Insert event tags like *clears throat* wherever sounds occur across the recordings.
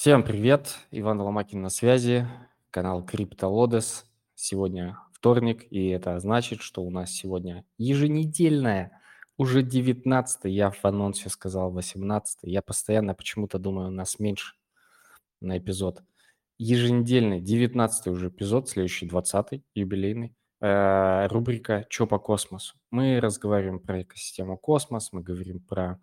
Всем привет, Иван Ломакин на связи, канал CryptoLodes. Сегодня вторник, и это значит, что у нас сегодня еженедельная, уже 19 я в анонсе сказал 18 я постоянно почему-то думаю, у нас меньше на эпизод. Еженедельный, 19 уже эпизод, следующий 20 юбилейный, э, рубрика «Чё по космосу?». Мы разговариваем про экосистему космос, мы говорим про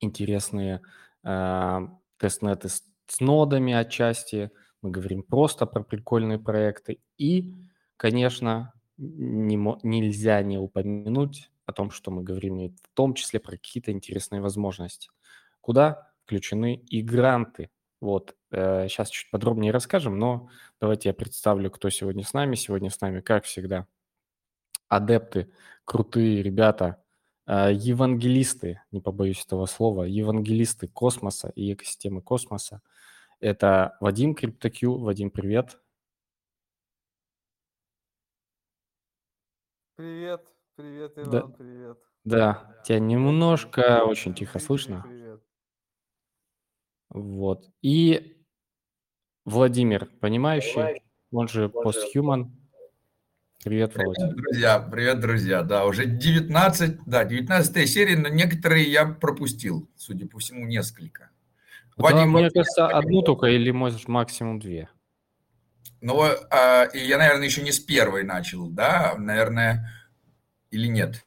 интересные э, тестнеты с, с нодами отчасти, мы говорим просто про прикольные проекты. И, конечно, не, нельзя не упомянуть о том, что мы говорим и в том числе про какие-то интересные возможности. Куда включены и гранты. Вот, э, сейчас чуть подробнее расскажем, но давайте я представлю, кто сегодня с нами. Сегодня с нами, как всегда, адепты, крутые ребята – евангелисты, не побоюсь этого слова, евангелисты космоса и экосистемы космоса. Это Вадим CryptoQ. Вадим, привет. Привет, привет, Иван, да, привет. Да, тебя немножко очень тихо слышно. Привет. Вот. И Владимир, понимающий, он же постхуман, Привет, Володя. Привет, друзья. Привет, друзья. Да, уже 19, да, 19 серия, но некоторые я пропустил, судя по всему, несколько. Да, Вадим, мне кажется, одну только или, может, максимум две. Ну, а, и я, наверное, еще не с первой начал, да, наверное, или нет?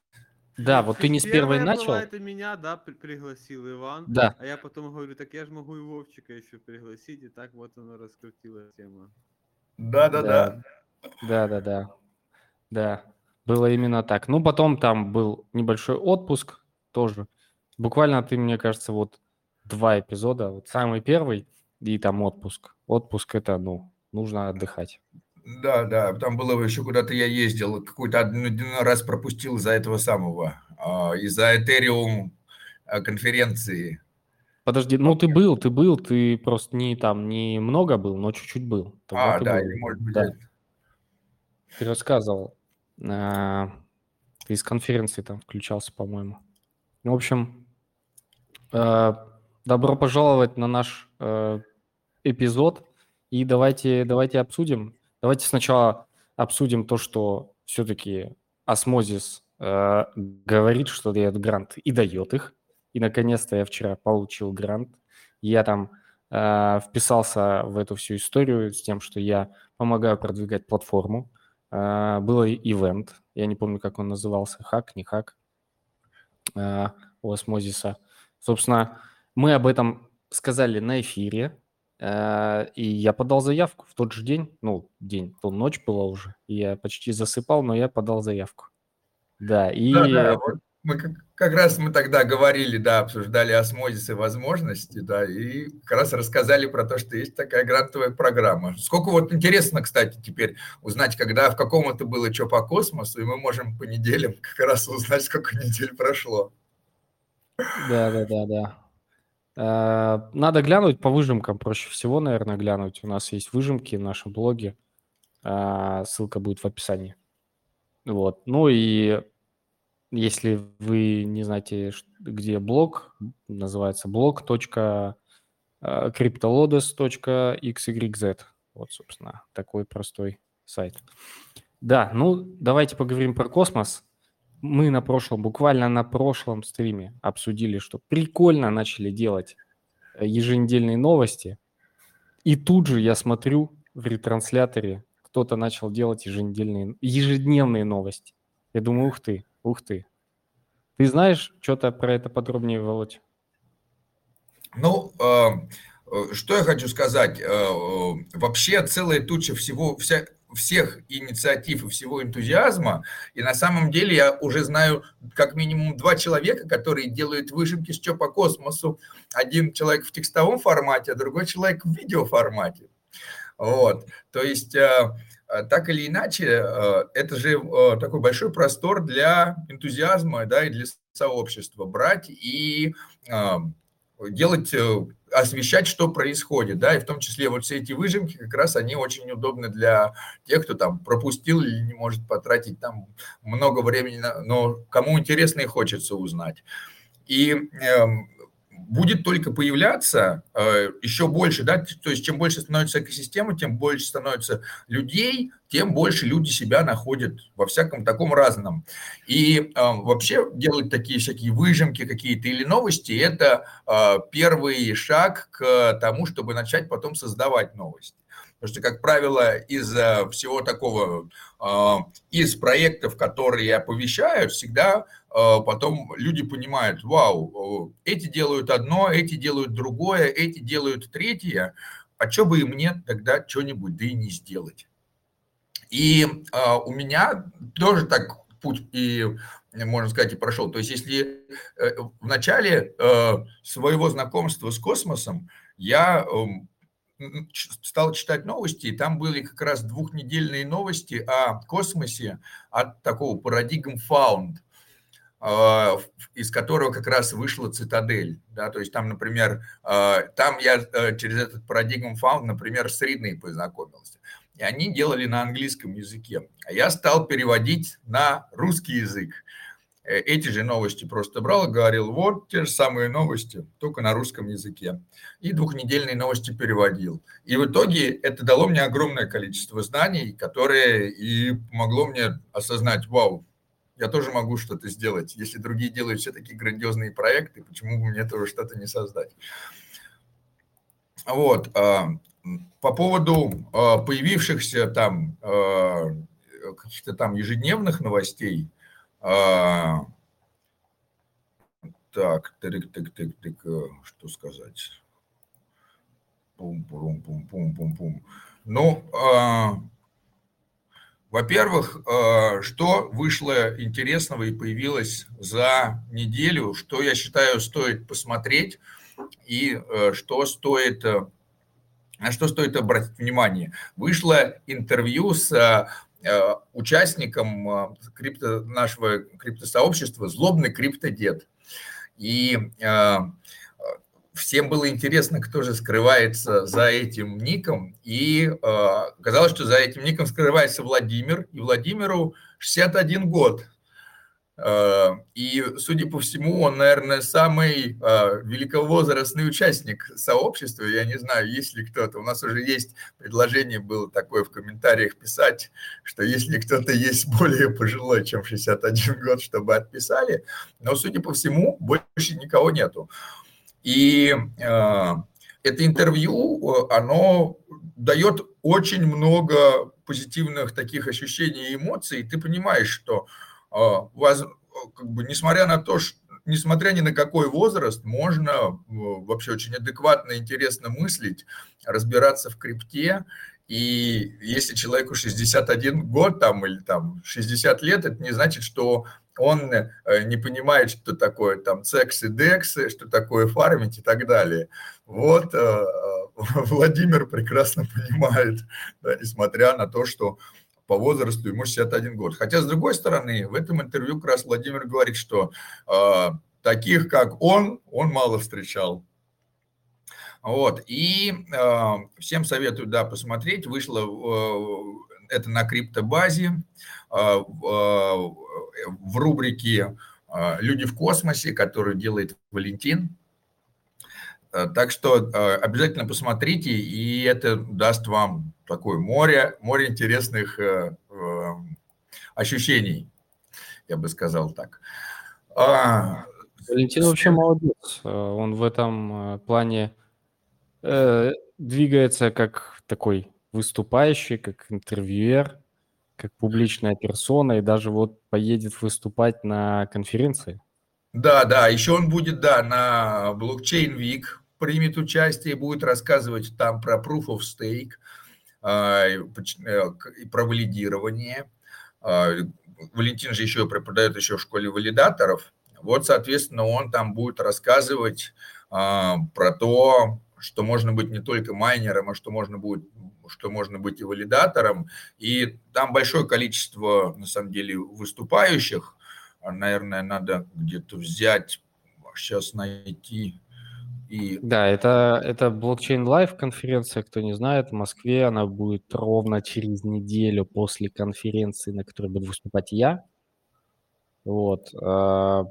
Да, вот ты не с первой Первая начал. Была, это меня, да, пригласил Иван. Да. А я потом говорю, так я же могу и Вовчика еще пригласить, и так вот оно раскрутила тема. Да, да, да. Да, да, да. Да, было именно так. Ну, потом там был небольшой отпуск тоже. Буквально ты, мне кажется, вот два эпизода. Вот самый первый и там отпуск. Отпуск это, ну, нужно отдыхать. Да, да, там было еще куда-то я ездил, какой-то один раз пропустил из-за этого самого, а, из-за Ethereum а, конференции. Подожди, ну ты был, ты был, ты просто не там, не много был, но чуть-чуть был. Тогда а, да, был. или может быть... Да. Ты рассказывал. А, из конференции там включался, по-моему. В общем, э, добро пожаловать на наш э, эпизод. И давайте, давайте обсудим. Давайте сначала обсудим то, что все-таки осмозис говорит, что дает грант и дает их. И наконец-то я вчера получил грант. Я там э, вписался в эту всю историю с тем, что я помогаю продвигать платформу. А, был ивент, я не помню, как он назывался, хак, не хак, а, у Осмозиса. Собственно, мы об этом сказали на эфире, а, и я подал заявку в тот же день, ну, день, то ночь была уже, я почти засыпал, но я подал заявку. Да, и... Да, да, вот мы как, как раз мы тогда говорили, да, обсуждали осмозис и возможности, да, и как раз рассказали про то, что есть такая грантовая программа. Сколько вот интересно, кстати, теперь узнать, когда, в каком это было, что по космосу, и мы можем по неделям как раз узнать, сколько недель прошло. Да, да, да, да. А, надо глянуть по выжимкам, проще всего, наверное, глянуть. У нас есть выжимки в нашем блоге. А, ссылка будет в описании. Вот. Ну и если вы не знаете, где блог, называется blog.cryptolodes.xyz. Э, вот, собственно, такой простой сайт. Да, ну давайте поговорим про космос. Мы на прошлом, буквально на прошлом стриме обсудили, что прикольно начали делать э, еженедельные новости. И тут же я смотрю в ретрансляторе, кто-то начал делать еженедельные, ежедневные новости. Я думаю, ух ты, Ух ты. Ты знаешь что-то про это подробнее, Володь? Ну, э, э, что я хочу сказать. Э, вообще целая туча всего, вся, всех инициатив и всего энтузиазма. И на самом деле я уже знаю как минимум два человека, которые делают выжимки с по космосу. Один человек в текстовом формате, а другой человек в видеоформате. Вот. То есть Э, так или иначе, э, это же э, такой большой простор для энтузиазма, да, и для сообщества. Брать и делать, освещать, что происходит, да, и в том числе вот все эти выжимки, как раз они очень удобны для тех, кто там пропустил или не может потратить там много времени, но кому интересно и хочется узнать. И эм, будет только появляться э, еще больше, да, то есть чем больше становится экосистема, тем больше становится людей, тем больше люди себя находят во всяком таком разном. И э, вообще делать такие всякие выжимки какие-то или новости – это э, первый шаг к тому, чтобы начать потом создавать новости. Потому что, как правило, из всего такого, из проектов, которые оповещают, всегда потом люди понимают, вау, эти делают одно, эти делают другое, эти делают третье, а что бы и мне тогда что-нибудь да и не сделать. И э, у меня тоже так путь и можно сказать, и прошел. То есть, если э, в начале э, своего знакомства с космосом я э, стал читать новости, и там были как раз двухнедельные новости о космосе от такого парадигм э, из которого как раз вышла цитадель. Да, то есть там, например, э, там я э, через этот парадигм Found, например, с Ридной познакомился и они делали на английском языке. А я стал переводить на русский язык. Э, эти же новости просто брал говорил, вот те же самые новости, только на русском языке. И двухнедельные новости переводил. И в итоге это дало мне огромное количество знаний, которое и помогло мне осознать, вау, я тоже могу что-то сделать. Если другие делают все такие грандиозные проекты, почему бы мне тоже что-то не создать? Вот. А, по поводу а, появившихся там а, каких-то там ежедневных новостей, так, тык, тык, тык, тык, что сказать? Пум-пум-пум-пум-пум-пум. Ну, во-первых, что вышло интересного и появилось за неделю, что я считаю стоит посмотреть и э, что стоит э, на что стоит обратить внимание? Вышло интервью с э, участником э, крипто, нашего криптосообщества «Злобный криптодед». И э, всем было интересно, кто же скрывается за этим ником. И оказалось, что за этим ником скрывается Владимир. И Владимиру 61 год. Э, и, судя по всему, он, наверное, самый э, великовозрастный участник сообщества. Я не знаю, есть ли кто-то. У нас уже есть предложение было такое в комментариях писать, что если кто-то есть более пожилой, чем 61 год, чтобы отписали. Но, судя по всему, больше никого нету. И э, это интервью, оно дает очень много позитивных таких ощущений и эмоций. И ты понимаешь, что а, вас, как бы, несмотря на то, что несмотря ни на какой возраст, можно вообще очень адекватно, интересно мыслить, разбираться в крипте. И если человеку 61 год там, или там 60 лет, это не значит, что он э, не понимает, что такое там цексы, дексы, что такое фармить и так далее. Вот э, *laughs* Владимир прекрасно понимает, да, несмотря на то, что по возрасту, ему 61 год. Хотя, с другой стороны, в этом интервью как раз Владимир говорит, что э, таких, как он, он мало встречал. Вот, и э, всем советую, да, посмотреть, вышло э, это на криптобазе, э, в, в рубрике э, «Люди в космосе», которую делает Валентин, Э, так что э, обязательно посмотрите, и это даст вам такое море, море интересных э, ощущений, я бы сказал так. А, Валентин вообще молодец. Он в этом плане двигается как такой выступающий, как интервьюер, как публичная персона, и даже вот поедет выступать на конференции. Да, да, еще он будет, да, на блокчейн Week примет участие, будет рассказывать там про proof of stake, а, и про валидирование. А, Валентин же еще преподает еще в школе валидаторов. Вот, соответственно, он там будет рассказывать а, про то, что можно быть не только майнером, а что можно будет что можно быть и валидатором. И там большое количество, на самом деле, выступающих. Наверное, надо где-то взять, сейчас найти и... Да, это, это Blockchain Life конференция, кто не знает, в Москве она будет ровно через неделю после конференции, на которой буду выступать я. Вот. А,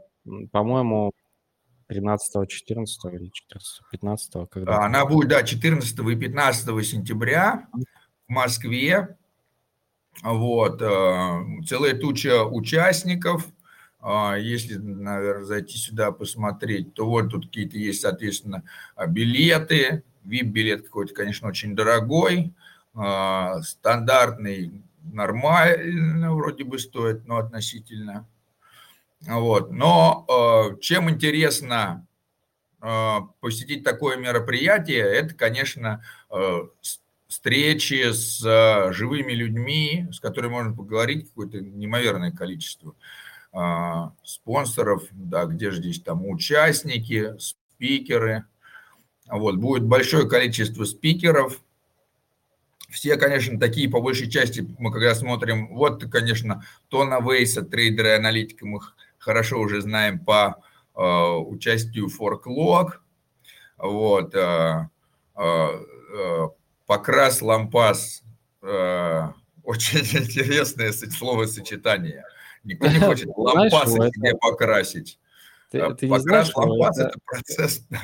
по-моему, 13, 14 или 14, 15, когда? Она будет, да, 14 и 15 сентября в Москве. Вот, э, целая туча участников. А, если, наверное, зайти сюда посмотреть, то вот тут какие-то есть, соответственно, билеты. VIP-билет какой-то, конечно, очень дорогой. А, стандартный нормально вроде бы стоит, но относительно. Вот. Но э, чем интересно э, посетить такое мероприятие, это, конечно, э, встречи с живыми людьми, с которыми можно поговорить какое-то неимоверное количество спонсоров, да, где же здесь там участники, спикеры. Вот, будет большое количество спикеров, все, конечно, такие по большей части, мы когда смотрим, вот, конечно, Тона Вейса, трейдера и мы хорошо уже знаем по э, участию ForkLog, вот, э, э, Покрас Лампас, э, *laughs* очень интересное словосочетание. Никто не хочет *laughs* лампасы себе покрасить. Ты, ты Покрас лампас – это процесс. *laughs*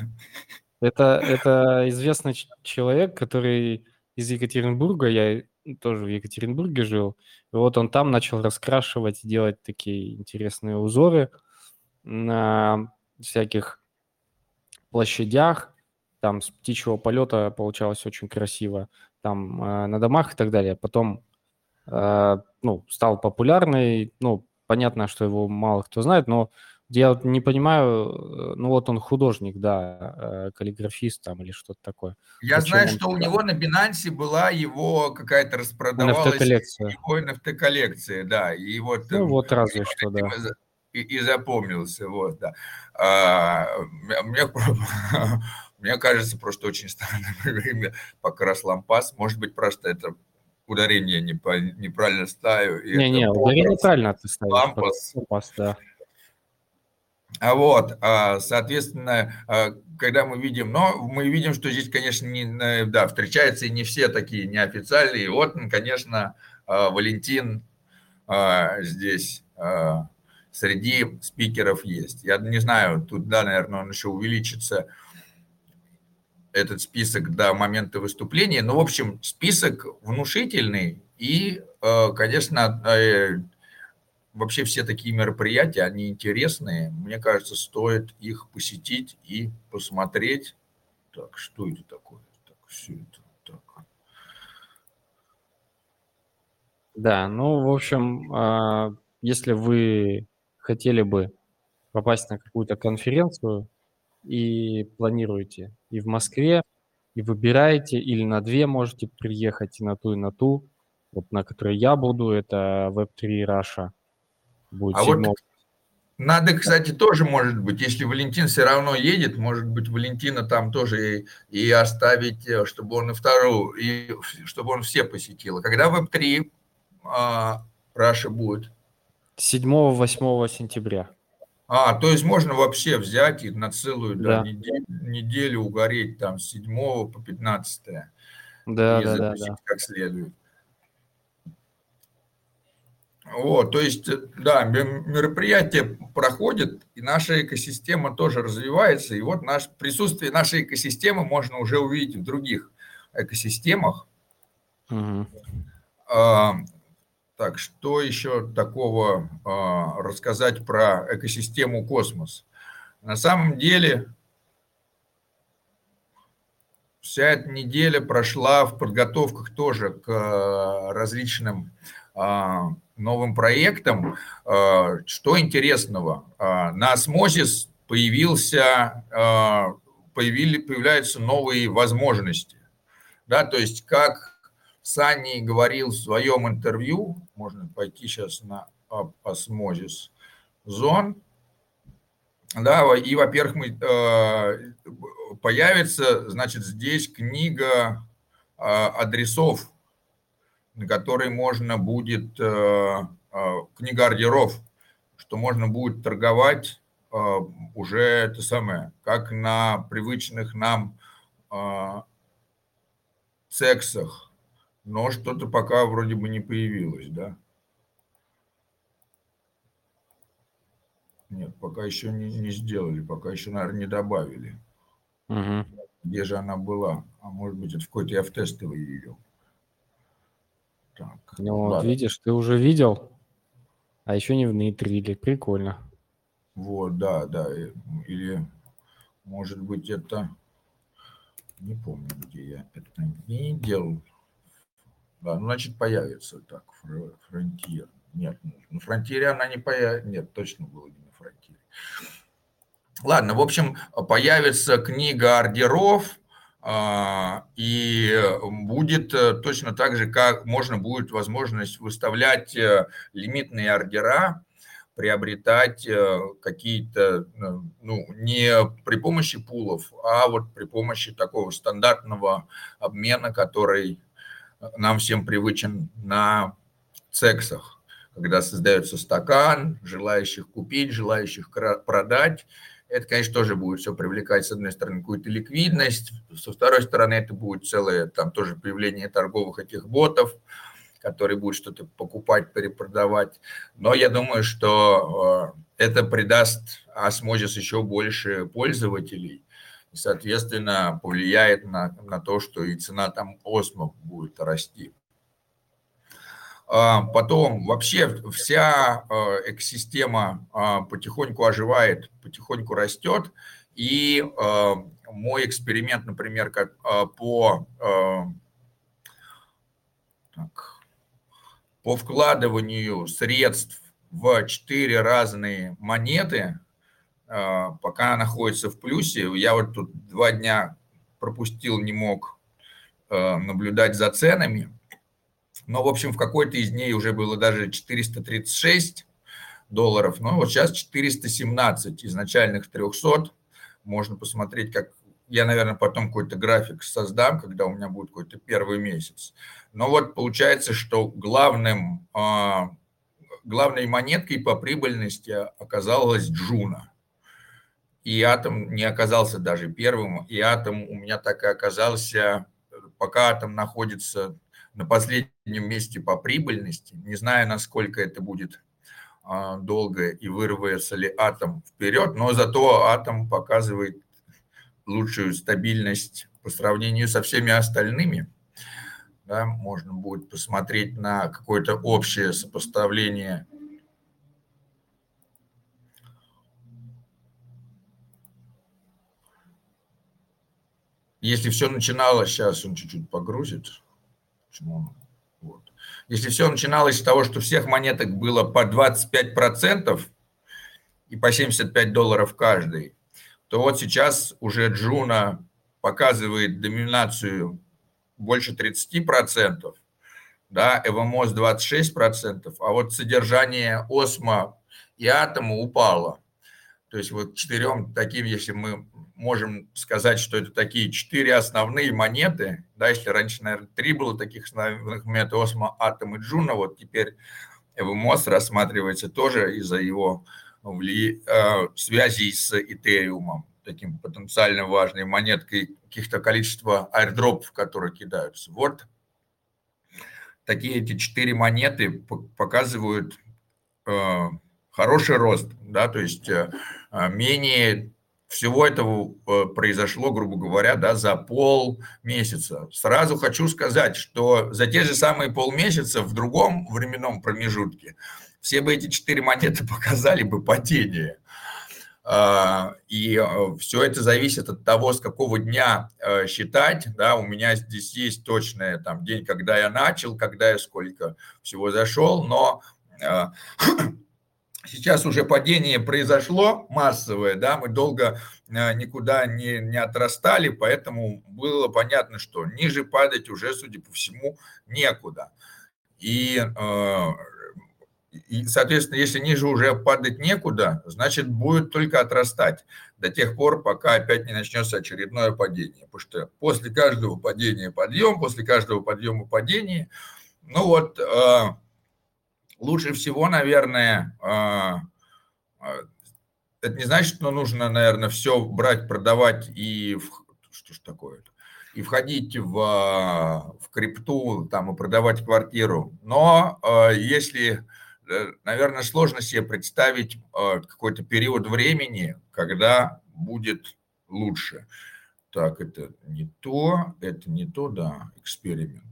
Это, это известный человек, который из Екатеринбурга, я тоже в Екатеринбурге жил, и вот он там начал раскрашивать, делать такие интересные узоры на всяких площадях, там с птичьего полета получалось очень красиво, там э, на домах и так далее. Потом, э, ну, стал популярный, ну, понятно, что его мало кто знает, но я вот не понимаю, э, ну вот он художник, да, э, каллиграфист там или что-то такое. Я Зачем знаю, он... что у него на Бинансе была его какая-то распродавалась NFT-коллекция. Его NFT-коллекция, да. И вот, ну вот разве что, да. И, и запомнился, вот, да. А, мне, *laughs* мне кажется, просто очень странное *laughs* имя Покрас Лампас. Может быть, просто это ударение не по, неправильно ставлю. Не-не, ударение правильно ты ставишь. Лампас. Лампас, да. А вот, а, соответственно, а, когда мы видим, но мы видим, что здесь, конечно, не, да, встречаются и не все такие неофициальные. Вот, конечно, Валентин здесь среди спикеров есть. Я не знаю, тут, да, наверное, он еще увеличится, этот список до момента выступления. Но, в общем, список внушительный и, конечно, э, вообще все такие мероприятия, они интересные. Мне кажется, стоит их посетить и посмотреть. Так, что это такое? Так, все это так. Да, ну, в общем, а, если вы хотели бы попасть на какую-то конференцию и планируете и в Москве, и выбираете, или на две можете приехать, и на ту, и на ту, вот на которой я буду, это Web3 Russia – Будет а седьмого. вот надо, кстати, тоже, может быть, если Валентин все равно едет, может быть, Валентина там тоже и, и оставить, э, чтобы он и вторую, и чтобы он все посетил. Когда Веб-3 а, Раша будет? 7-8 сентября. А, то есть можно вообще взять и на целую да. Да, неделю, неделю угореть там с 7 по 15. Да, и да, да, да. как следует. Вот, то есть, да, мероприятие проходит, и наша экосистема тоже развивается, и вот наше присутствие нашей экосистемы можно уже увидеть в других экосистемах. Угу. А, так, что еще такого а, рассказать про экосистему космос? На самом деле, вся эта неделя прошла в подготовках тоже к э, различным а, новым проектом. А, что интересного? А, на осмозис появился, появили, появляются новые возможности. Да, то есть, как Сани говорил в своем интервью, можно пойти сейчас на осмозис зон, да, и, во-первых, мы, появится, значит, здесь книга адресов на которой можно будет, э, э, книга ордеров, что можно будет торговать э, уже это самое, как на привычных нам сексах, но что-то пока вроде бы не появилось, да. нет, пока еще не, не сделали, пока еще, наверное, не добавили. Угу. Где же она была? А может быть, это в какой-то я в тестовый ее. Так, ну, вот видишь, ты уже видел, а еще не внедрили. Прикольно. Вот, да, да. Или, может быть, это... Не помню, где я это видел. Да, ну, значит, появится так, фронтир. Нет, на ну, фронтире она не появится. Нет, точно было не на фронтире. Ладно, в общем, появится книга ордеров, и будет э, точно так же, как можно будет возможность выставлять э, лимитные ордера, приобретать э, какие-то, ну, не при помощи пулов, а вот при помощи такого стандартного обмена, который нам всем привычен на сексах когда создается стакан, желающих купить, желающих продать. Это, конечно, тоже будет все привлекать, с одной стороны, какую-то ликвидность, со второй стороны, это будет целое, там тоже появление торговых этих ботов, которые будут что-то покупать, перепродавать. Но я думаю, что э, это придаст осмозис еще больше пользователей, и, соответственно, повлияет на, на то, что и цена там осмо будет расти. А, потом вообще вся а, экосистема а, потихоньку оживает, потихоньку растет. И мой эксперимент, например, как по, так, по вкладыванию средств в четыре разные монеты, пока находится в плюсе, я вот тут два дня пропустил, не мог наблюдать за ценами – но, в общем, в какой-то из дней уже было даже 436 долларов, но вот сейчас 417 изначальных 300. Можно посмотреть, как я, наверное, потом какой-то график создам, когда у меня будет какой-то первый месяц. Но вот получается, что главным, а, главной монеткой по прибыльности оказалась Джуна. И Атом не оказался даже первым, и Атом у меня так и оказался, пока Атом находится на последнем месте по прибыльности. Не знаю, насколько это будет а, долго и вырвается ли атом вперед, но зато атом показывает лучшую стабильность по сравнению со всеми остальными. Да, можно будет посмотреть на какое-то общее сопоставление Если все начиналось, сейчас он чуть-чуть погрузит. Почему? Вот. Если все начиналось с того, что всех монеток было по 25% и по 75 долларов каждый, то вот сейчас уже Джуна показывает доминацию больше 30%, да, Эвомос 26%, а вот содержание осмо и атома упало. То есть вот четырем таким, если мы можем сказать, что это такие четыре основные монеты, да, если раньше, наверное, три было таких основных монет, Osmo, Atom и Juno, вот теперь Evmos рассматривается тоже из-за его вли... э, связей с Ethereum ом, таким потенциально важной монеткой, каких-то количества airdrop ов, которые кидаются. Вот такие эти четыре монеты показывают э, хороший рост, да, то есть э, менее всего этого э, произошло, грубо говоря, да, за полмесяца. Сразу хочу сказать, что за те же самые полмесяца в другом временном промежутке все бы эти четыре монеты *laughs* показали бы падение. А, и э, все это зависит от того, с какого дня считать. Да, у меня здесь есть точный там, день, когда я начал, когда я сколько всего зашел, но *clears throat* Сейчас уже падение произошло массовое, да, мы долго э, никуда не, не отрастали, поэтому было понятно, что ниже падать уже, судя по всему, некуда. И, э, и, соответственно, если ниже уже падать некуда, значит, будет только отрастать до тех пор, пока опять не начнется очередное падение. Потому что после каждого падения подъем, после каждого подъема падение, ну вот э, лучше всего, наверное, а, а, это не значит, что нужно, наверное, все брать, продавать и что ж такое -то? и входить в, в крипту там, и продавать квартиру. Но если наверное, сложно себе представить какой-то период времени, когда будет лучше. Так, это не то, это не то, да, эксперимент.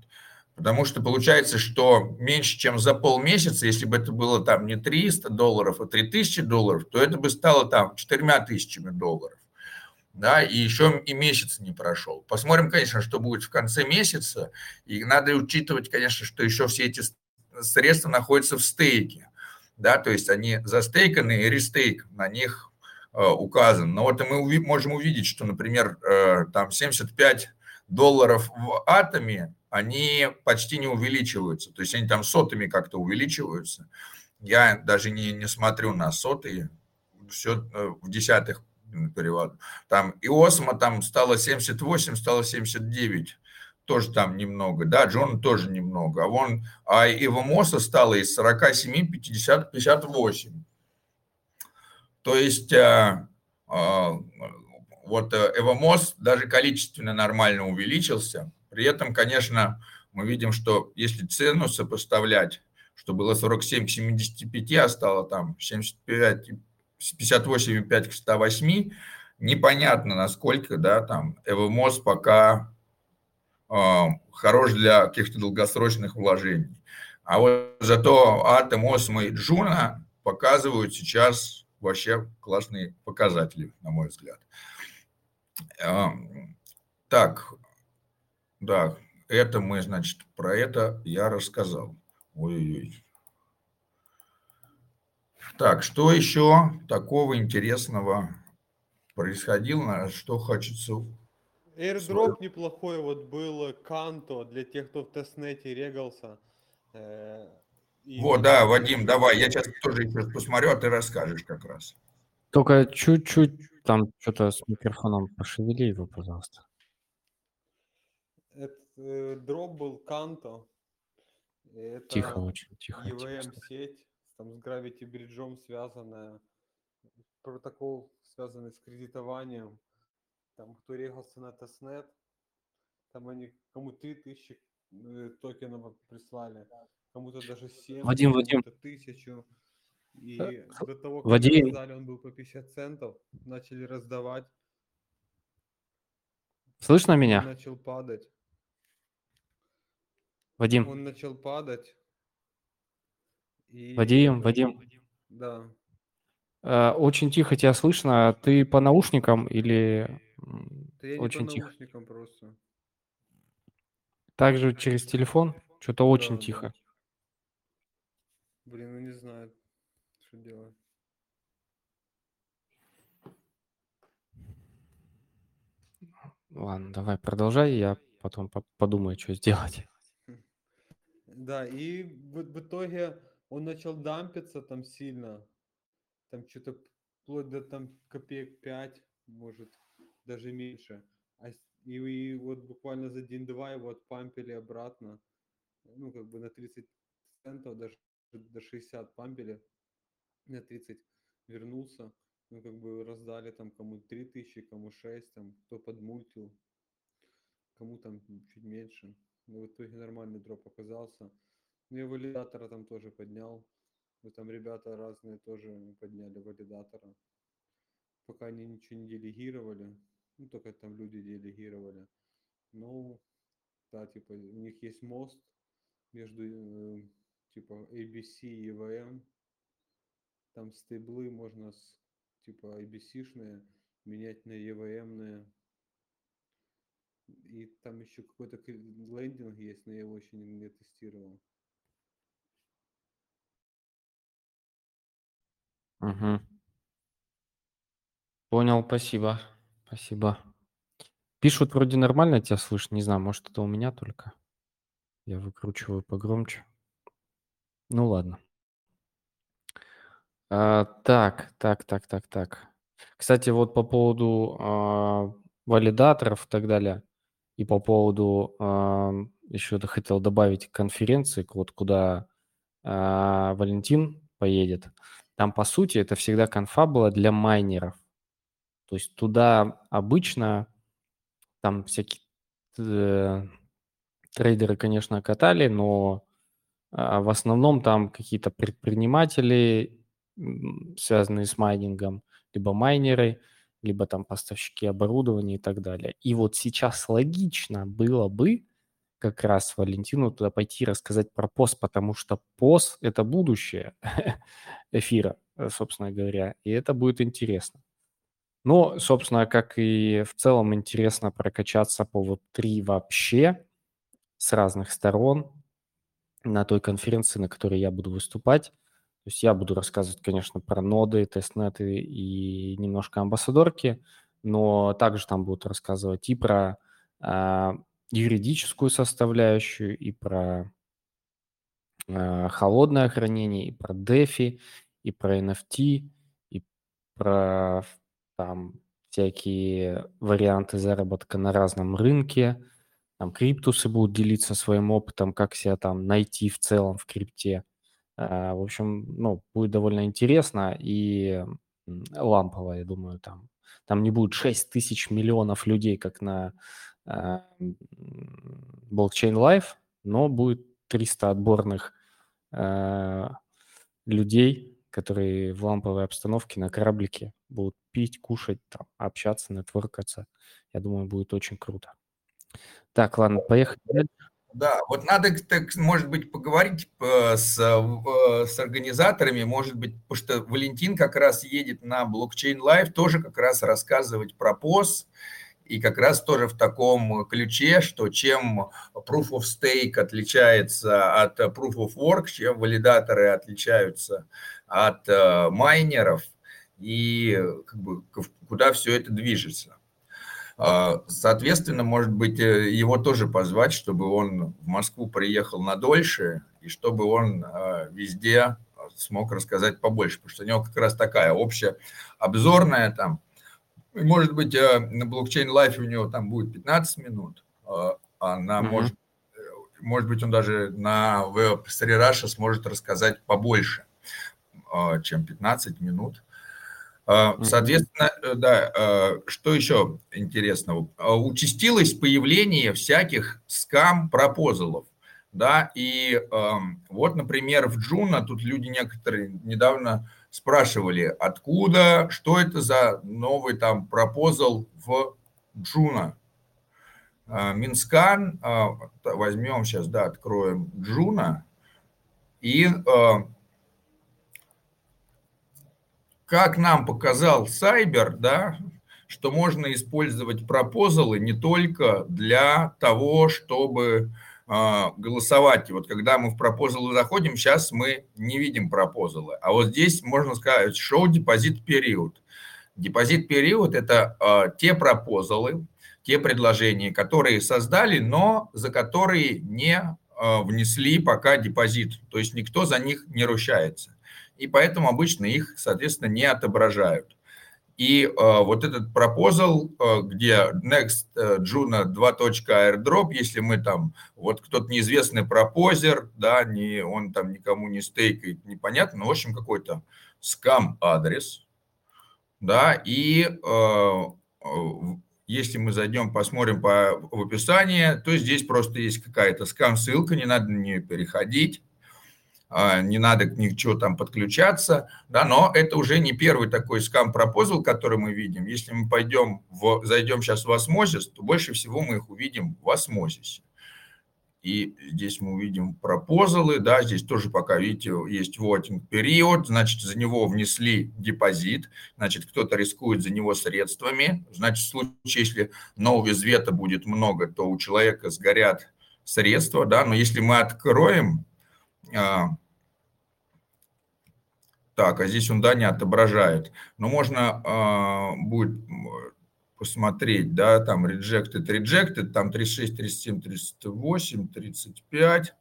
Потому что получается, что меньше, чем за полмесяца, если бы это было там не 300 долларов, а 3000 долларов, то это бы стало там 4000 долларов. Да, и еще и месяц не прошел. Посмотрим, конечно, что будет в конце месяца. И надо учитывать, конечно, что еще все эти средства находятся в стейке. Да, то есть они застейканы и рестейк на них э, указан. Но вот мы уви- можем увидеть, что, например, э, там 75 долларов в атоме они почти не увеличиваются. То есть они там сотами как-то увеличиваются. Я даже не, не смотрю на сотые, все э, в десятых перевод. Там и Осмо там стало 78, стало 79 тоже там немного, да, Джон тоже немного, а вон, а Ивамоса стало из 47 50, 58. То есть а, а, вот Evmos даже количественно нормально увеличился, при этом, конечно, мы видим, что если цену сопоставлять, что было 47 к 75, а стало там 75, 58,5 к 108, непонятно, насколько, да, там, Evmos пока э, хорош для каких-то долгосрочных вложений. А вот зато Atom, Osmo и Juno показывают сейчас вообще классные показатели, на мой взгляд. Э, так, да, это мы, значит, про это я рассказал. Ой-ой-ой. Так, что еще такого интересного происходило, что хочется... Airdrop неплохой вот был Канто для тех, кто в тестнете регался. Э, и вот, да, Вадим, давай, я сейчас тоже еще посмотрю, а ты расскажешь как раз. Только чуть-чуть там что-то с микрофоном пошевели его, пожалуйста. Это, э, drop был Canto. Это тихо очень, тихо. EVM-сеть, там с Gravity Bridge связанная. Протокол, связанный с кредитованием. Там, кто регался на testnet, там они кому 3000 э, токенов прислали, кому-то даже 7, Вадим, Вадим. тысячу. И э, до того, как Вадим. раздали, он был по 50 центов, начали раздавать. Слышно меня? Начал падать. Вадим. Он начал падать. И... Вадим, Вадим. Да. Э, очень тихо тебя слышно. Ты по наушникам или да я очень не по тихо? наушникам просто. Также через телефон? Что-то очень да, тихо. Да. Блин, ну не знаю, что делать. Ладно, давай продолжай, я потом подумаю, что сделать. Да, и в, в итоге он начал дампиться там сильно. Там что-то вплоть до там копеек 5, может, даже меньше. А, и, и вот буквально за день-два его отпампили обратно. Ну, как бы на 30 центов, даже до 60 пампили. На 30 вернулся. Ну, как бы раздали там кому 3000, кому 6, там, кто подмультил, кому там чуть меньше. Но в итоге нормальный дроп оказался. Ну и валидатора там тоже поднял. Ну там ребята разные тоже подняли валидатора. Пока они ничего не делегировали. Ну только там люди делегировали. Ну, да, типа у них есть мост между э, типа ABC и EVM. Там стейблы можно с типа ABC-шные менять на EVM-ные. И там еще какой-то лендинг есть, но я его еще не, не тестировал. Угу. Понял, спасибо. Спасибо. Пишут вроде нормально тебя слышно. Не знаю, может это у меня только. Я выкручиваю погромче. Ну ладно. А, так, так, так, так, так. Кстати, вот по поводу а, валидаторов и так далее. И по поводу, еще хотел добавить конференции, вот куда а, Валентин поедет. Там, по сути, это всегда конфа была для майнеров. То есть туда обычно там всякие э, трейдеры, конечно, катали, но А в основном там какие-то предприниматели, связанные с майнингом, либо майнеры, либо там поставщики оборудования и так далее. И вот сейчас логично было бы как раз Валентину туда пойти рассказать про пост, потому что пост – это будущее *laughs* эфира, э, собственно говоря, и это будет интересно. Но, собственно, как и в целом интересно прокачаться по Web3 вообще с разных сторон на той конференции, на которой я буду выступать. То есть я буду рассказывать, конечно, про ноды, тестнеты и немножко амбассадорки, но также там будут рассказывать и про э, юридическую составляющую, и про э, холодное хранение, и про DeFi, и про NFT, и про там всякие варианты заработка на разном рынке. Там криптусы будут делиться своим опытом, как себя там найти в целом в крипте. А, в общем, ну, будет довольно интересно и лампово, я думаю, там. Там не будет 6 тысяч миллионов людей, как на э, Blockchain Live, но будет 300 отборных э, людей, которые в ламповой обстановке на кораблике будут пить, кушать, там, общаться, нетворкаться. Я думаю, будет очень круто. Так, ладно, поехали дальше. Да, вот надо, так, может быть, поговорить э, с, э, с организаторами, может быть, потому что Валентин как раз едет на блокчейн Live, тоже как раз рассказывать про POS, и как раз тоже в таком ключе, что чем Proof of Stake отличается от Proof of Work, чем валидаторы отличаются от э, майнеров, и как бы, куда все это движется. А, соответственно, может быть, э, его тоже позвать, чтобы он в Москву приехал на дольше, и чтобы он а, везде смог рассказать побольше, потому что у него как раз такая общая обзорная там, может быть, э, на Blockchain Life е у него там будет 15 минут, а, а на, mm-hmm. может, э, может быть, он даже на веб сможет рассказать побольше, чем 15 минут. А, соответственно, э, да, а, что еще интересного? А, участилось появление всяких scam-proposal ов. Да, и вот, например, в Juno, тут люди некоторые недавно спрашивали, откуда, что это за новый там proposal в Juno. Mintscan, возьмем сейчас, да, откроем Juno, и как нам показал Cyber, да, что можно использовать proposal ы не только для того, чтобы э, голосовать. Вот когда мы в proposal ы заходим, сейчас мы не видим proposal ы. А вот здесь можно сказать show deposit period. Депозит период – это э, те пропозалы, те предложения, которые создали, но за которые не э, внесли пока депозит. То есть никто за них не ручается и поэтому обычно их, соответственно, не отображают. И э, вот этот пропозал, э, где next э, Juno 2.airdrop, если мы там, вот кто-то неизвестный пропозер, да, не, он там никому не стейкает, непонятно, но, в общем, какой-то скам-адрес, да, и э, э, если мы зайдем, посмотрим по, в описании, то здесь просто есть какая-то скам-ссылка, не надо на нее переходить, не надо к ничего там подключаться, да, но это уже не первый такой скам-пропозал, который мы видим. Если мы пойдем, в, зайдем сейчас в осмозис, то больше всего мы их увидим в осмозисе. И здесь мы увидим пропозалы, да, здесь тоже пока, видите, есть вотинг период, значит, за него внесли депозит, значит, кто-то рискует за него средствами, значит, в случае, если нового взвета будет много, то у человека сгорят средства, да, но если мы откроем а, так, а здесь он, да, не отображает. Но можно э, будет посмотреть, да, там rejected, rejected, там 36, 37, 38, 35.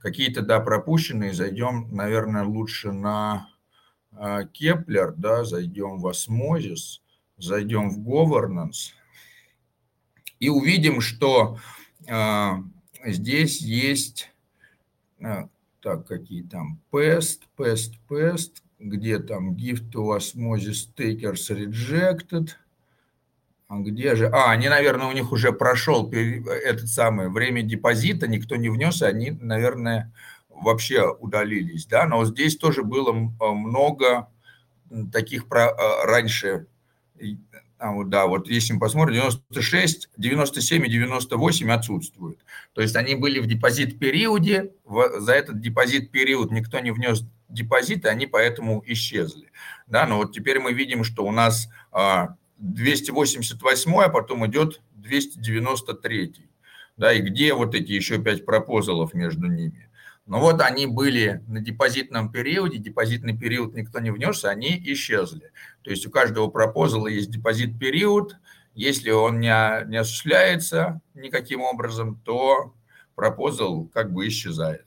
Какие-то, да, пропущенные. Зайдем, наверное, лучше на э, Kepler, да, зайдем в Osmosis, зайдем в Governance и увидим, что э, здесь есть, э, так, какие там, pest, pest, pest, где там gift to osmosis takers rejected, а где же, а, они, наверное, у них уже прошел этот самый время депозита, никто не внес, они, наверное, вообще удалились, да, но здесь тоже было много таких про, раньше а да, вот если мы посмотрим, 96, 97 и 98 отсутствуют. То есть они были в депозит-периоде, за этот депозит-период никто не внес депозиты, они поэтому исчезли. Да, но вот теперь мы видим, что у нас 288, а потом идет 293. Да, и где вот эти еще пять пропозалов между ними? Ну вот они были на депозитном периоде, депозитный период никто не внесся, они исчезли. То есть у каждого пропозала есть депозит-период, если он не, не осуществляется никаким образом, то пропозал как бы исчезает.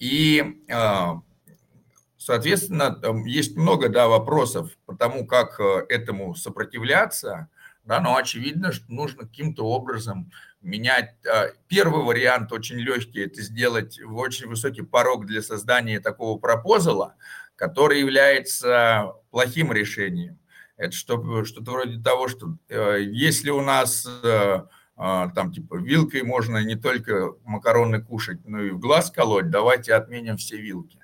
И, а, соответственно, есть много да, вопросов по тому, как э, этому сопротивляться, да, но очевидно, что нужно каким-то образом менять. А, первый вариант очень легкий, это сделать очень высокий порог для создания такого пропозала, который является плохим решением. Это что, что-то вроде того, что э, если у нас э, а, там типа вилкой можно не только макароны кушать, но и в глаз колоть, давайте отменим все вилки.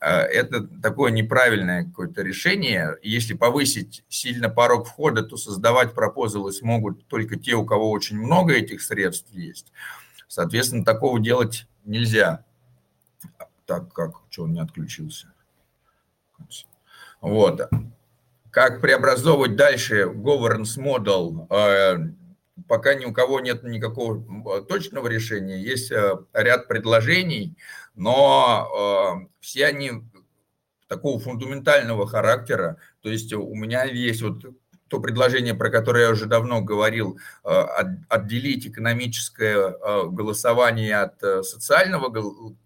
Э, это такое неправильное какое-то решение. Если повысить сильно порог входа, то создавать пропозалы смогут только те, у кого очень много этих средств есть. Соответственно, такого делать нельзя. Так, как, что он не отключился? Вот. Как преобразовывать дальше governance model, э, пока ни у кого нет никакого точного решения. Есть э, ряд предложений, но э, все они такого фундаментального характера. То есть у меня есть вот то предложение, про которое я уже давно говорил, э, отделить экономическое э, голосование от социального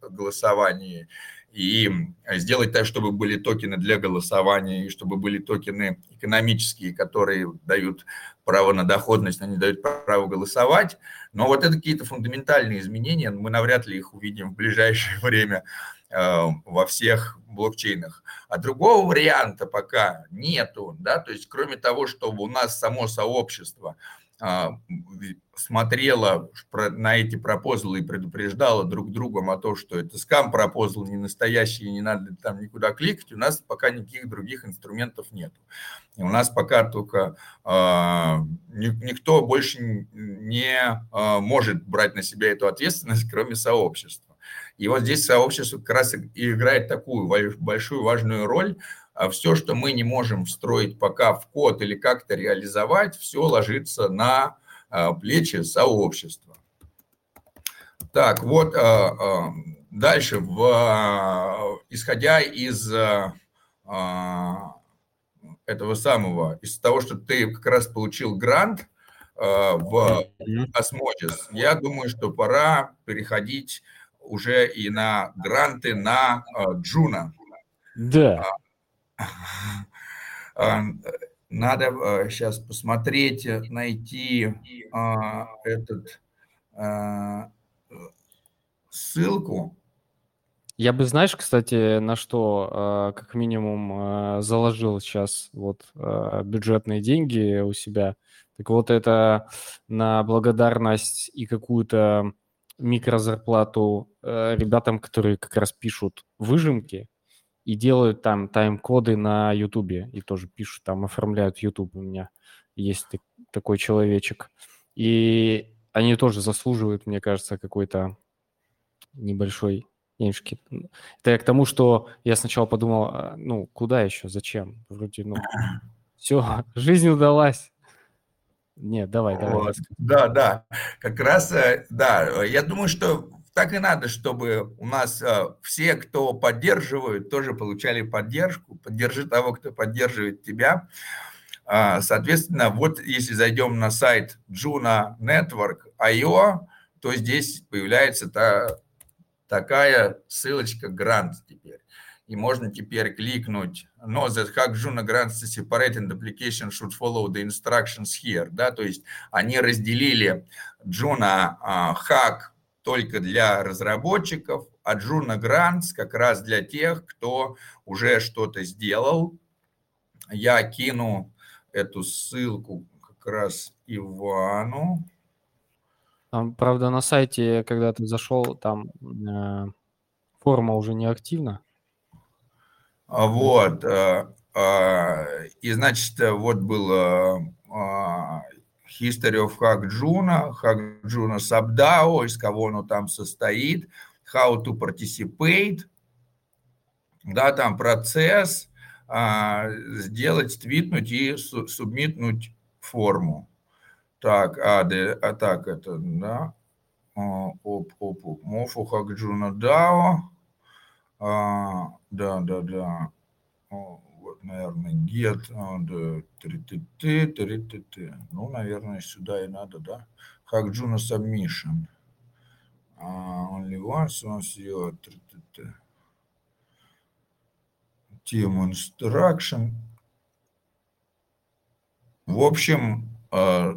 голосования и сделать так, чтобы были токены для голосования, и чтобы были токены экономические, которые дают право на доходность, они дают право голосовать. Но вот это какие-то фундаментальные изменения, мы навряд ли их увидим в ближайшее *laughs* время э, во всех блокчейнах. А другого варианта пока нету, да, то есть кроме того, чтобы у нас само сообщество смотрела на эти пропозалы и предупреждала друг другом о том, что это скам пропозал, не настоящий, и не надо там никуда кликать, у нас пока никаких других инструментов нет. У нас пока только э, никто больше не э, может брать на себя эту ответственность, *laughs* кроме сообщества. И вот здесь сообщество как раз и играет такую большую важную роль, а все, что мы не можем встроить пока в код или как-то реализовать, все ложится на а, плечи сообщества. Так, вот а, дальше, в, исходя из этого самого, из того, что ты как раз получил грант в Osmosis, я думаю, что пора переходить уже и на гранты на Juno. Да. Надо сейчас э, посмотреть, э, найти а, этот а, ссылку. Я бы, знаешь, кстати, на что а, как минимум заложил сейчас вот бюджетные деньги у себя. Так вот это на благодарность и какую-то микрозарплату ребятам, которые как раз пишут выжимки, и делают там тайм-коды на Ютубе, и тоже пишут, там оформляют Ютуб. У меня есть такой человечек. И они тоже заслуживают, мне кажется, какой-то небольшой денежки. Это я к тому, что я сначала подумал, а, ну, куда еще, зачем? Вроде, ну, *laughs* все, *laughs* жизнь удалась. Нет, давай, давай. Вот. Да, да, как раз, э, да, я думаю, что так и надо, чтобы у нас э, все, кто поддерживают, тоже получали поддержку. Поддержи того, кто поддерживает тебя. А, соответственно, вот если зайдем на сайт Juno Network.io, то здесь появляется та, такая ссылочка грант теперь. И можно теперь кликнуть know that как Juno grants to separate and application should follow the instructions here. Да, то есть они разделили Juno uh, hack только для разработчиков, а Juno Grants как раз для тех, кто уже что-то сделал. Я кину эту ссылку как раз Ивану. Там, правда, на сайте, когда ты зашел, там э, Форма уже не активна? Вот. э, а, И, значит, э, вот был э, а, History of Хакджуна, Хакджуна Сабдао, из кого оно там состоит, How to Participate, да, там процесс, а, сделать, твитнуть и су- субмитнуть форму. Так, а, де- а так это, да, А, оп, оп, оп, Мофу Хакджуна Дао, А, да, да, да, О, наверное, get, а, да, три-ты-ты, три-ты-ты. ну, наверное, сюда и надо, да, Хакджуна Submission, А, only once, once you, три-ты-ты. Team Instruction. В общем, э,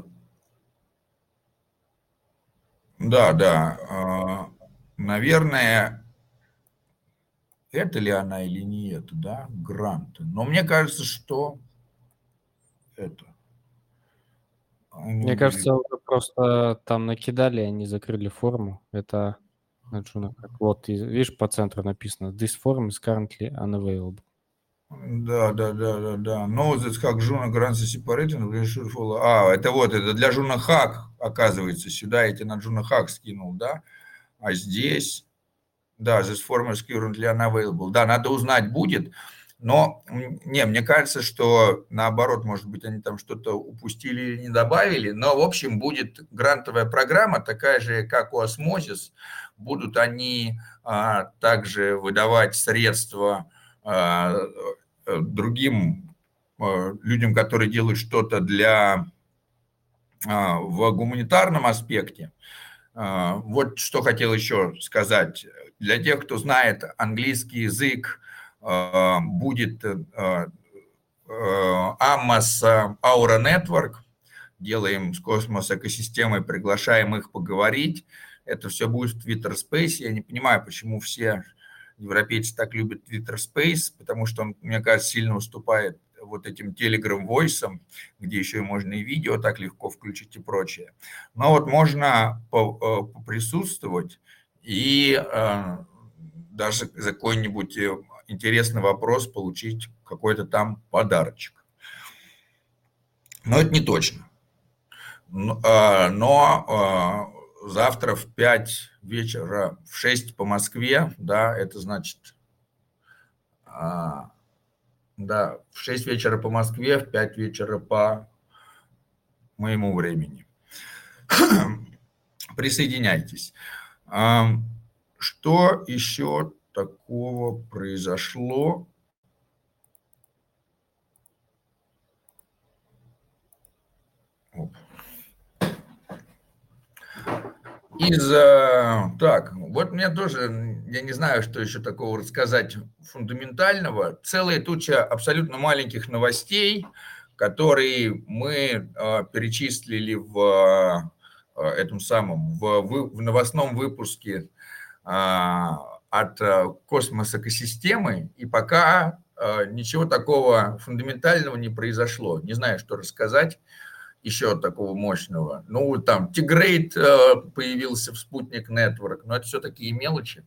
да, да, наверное, это ли она или не это, да, гранты. Но мне кажется, что это. Они Мне кажется, уже просто там накидали, они закрыли форму. Это на Джуна как. Вот, видишь, по центру написано «This form is currently unavailable». Да, да, да, да, да. No, that's как Жуна Гранса Separating. Reassure follow. А, это вот, это для Жуна Хак, оказывается. Сюда я тебе на Жуна Хак скинул, да? А здесь, да, this form is currently unavailable. Да, надо узнать будет. Но, не, мне кажется, что наоборот, может быть, они там что-то упустили или не добавили. Но, в общем, будет грантовая программа, такая же, как у Osmosis. Будут они а, также выдавать средства а, э, другим э, людям, которые делают что-то для а, в гуманитарном аспекте. А, Вот что хотел еще сказать. Для тех, кто знает английский язык, а, будет э, э, Амос Aura Network. Делаем с космос экосистемой, приглашаем их поговорить. Это все будет в Twitter Space. Я не понимаю, почему все европейцы так любят Twitter Space, потому что он, мне кажется, сильно уступает вот этим Telegram Voice, где еще и можно и видео так легко включить и прочее. Но вот можно э, поприсутствовать и э, даже за какой-нибудь э, интересный вопрос получить какой-то там подарочек. Но это не точно. Но, но э, завтра в 5 вечера, в 6 по Москве, да, это значит, а, да, в 6 вечера по Москве, в 5 вечера по моему времени. *clears throat* Присоединяйтесь. Что еще такого произошло? Оп. Из, э, так, вот мне тоже, я не знаю, что еще такого рассказать фундаментального. Целая туча абсолютно маленьких новостей, которые мы э, перечислили в этом самом, в, в новостном выпуске а, от э, космос экосистемы, и пока э, ничего такого фундаментального не произошло. Не знаю, что рассказать еще такого мощного. Ну, там Тигрейт э, появился в Спутник Network, но это все такие мелочи.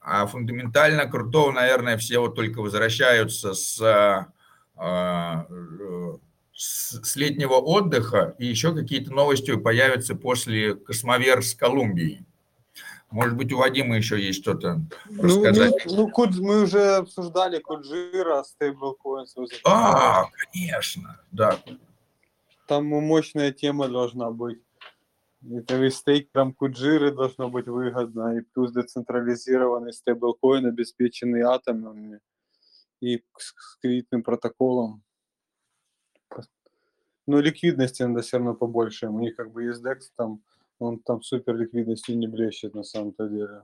А фундаментально крутого, наверное, все вот только возвращаются с, э, э, с, с летнего отдыха, и еще какие-то новости появятся после Cosmoverse Колумбии. Может быть, у Вадима еще есть что-то Ну, рассказать. ну, ну, мы уже обсуждали Kujira, stablecoins. А, конечно, да. Там мощная тема должна быть. Это и стейкерам Куджиры должно быть выгодно, и плюс децентрализированный стейблкоин, обеспеченный атомами и с с кредитным протоколом. Но ликвидности надо все равно побольше. У них как бы есть DEX, там, он там супер ликвидностью не блещет на самом-то деле.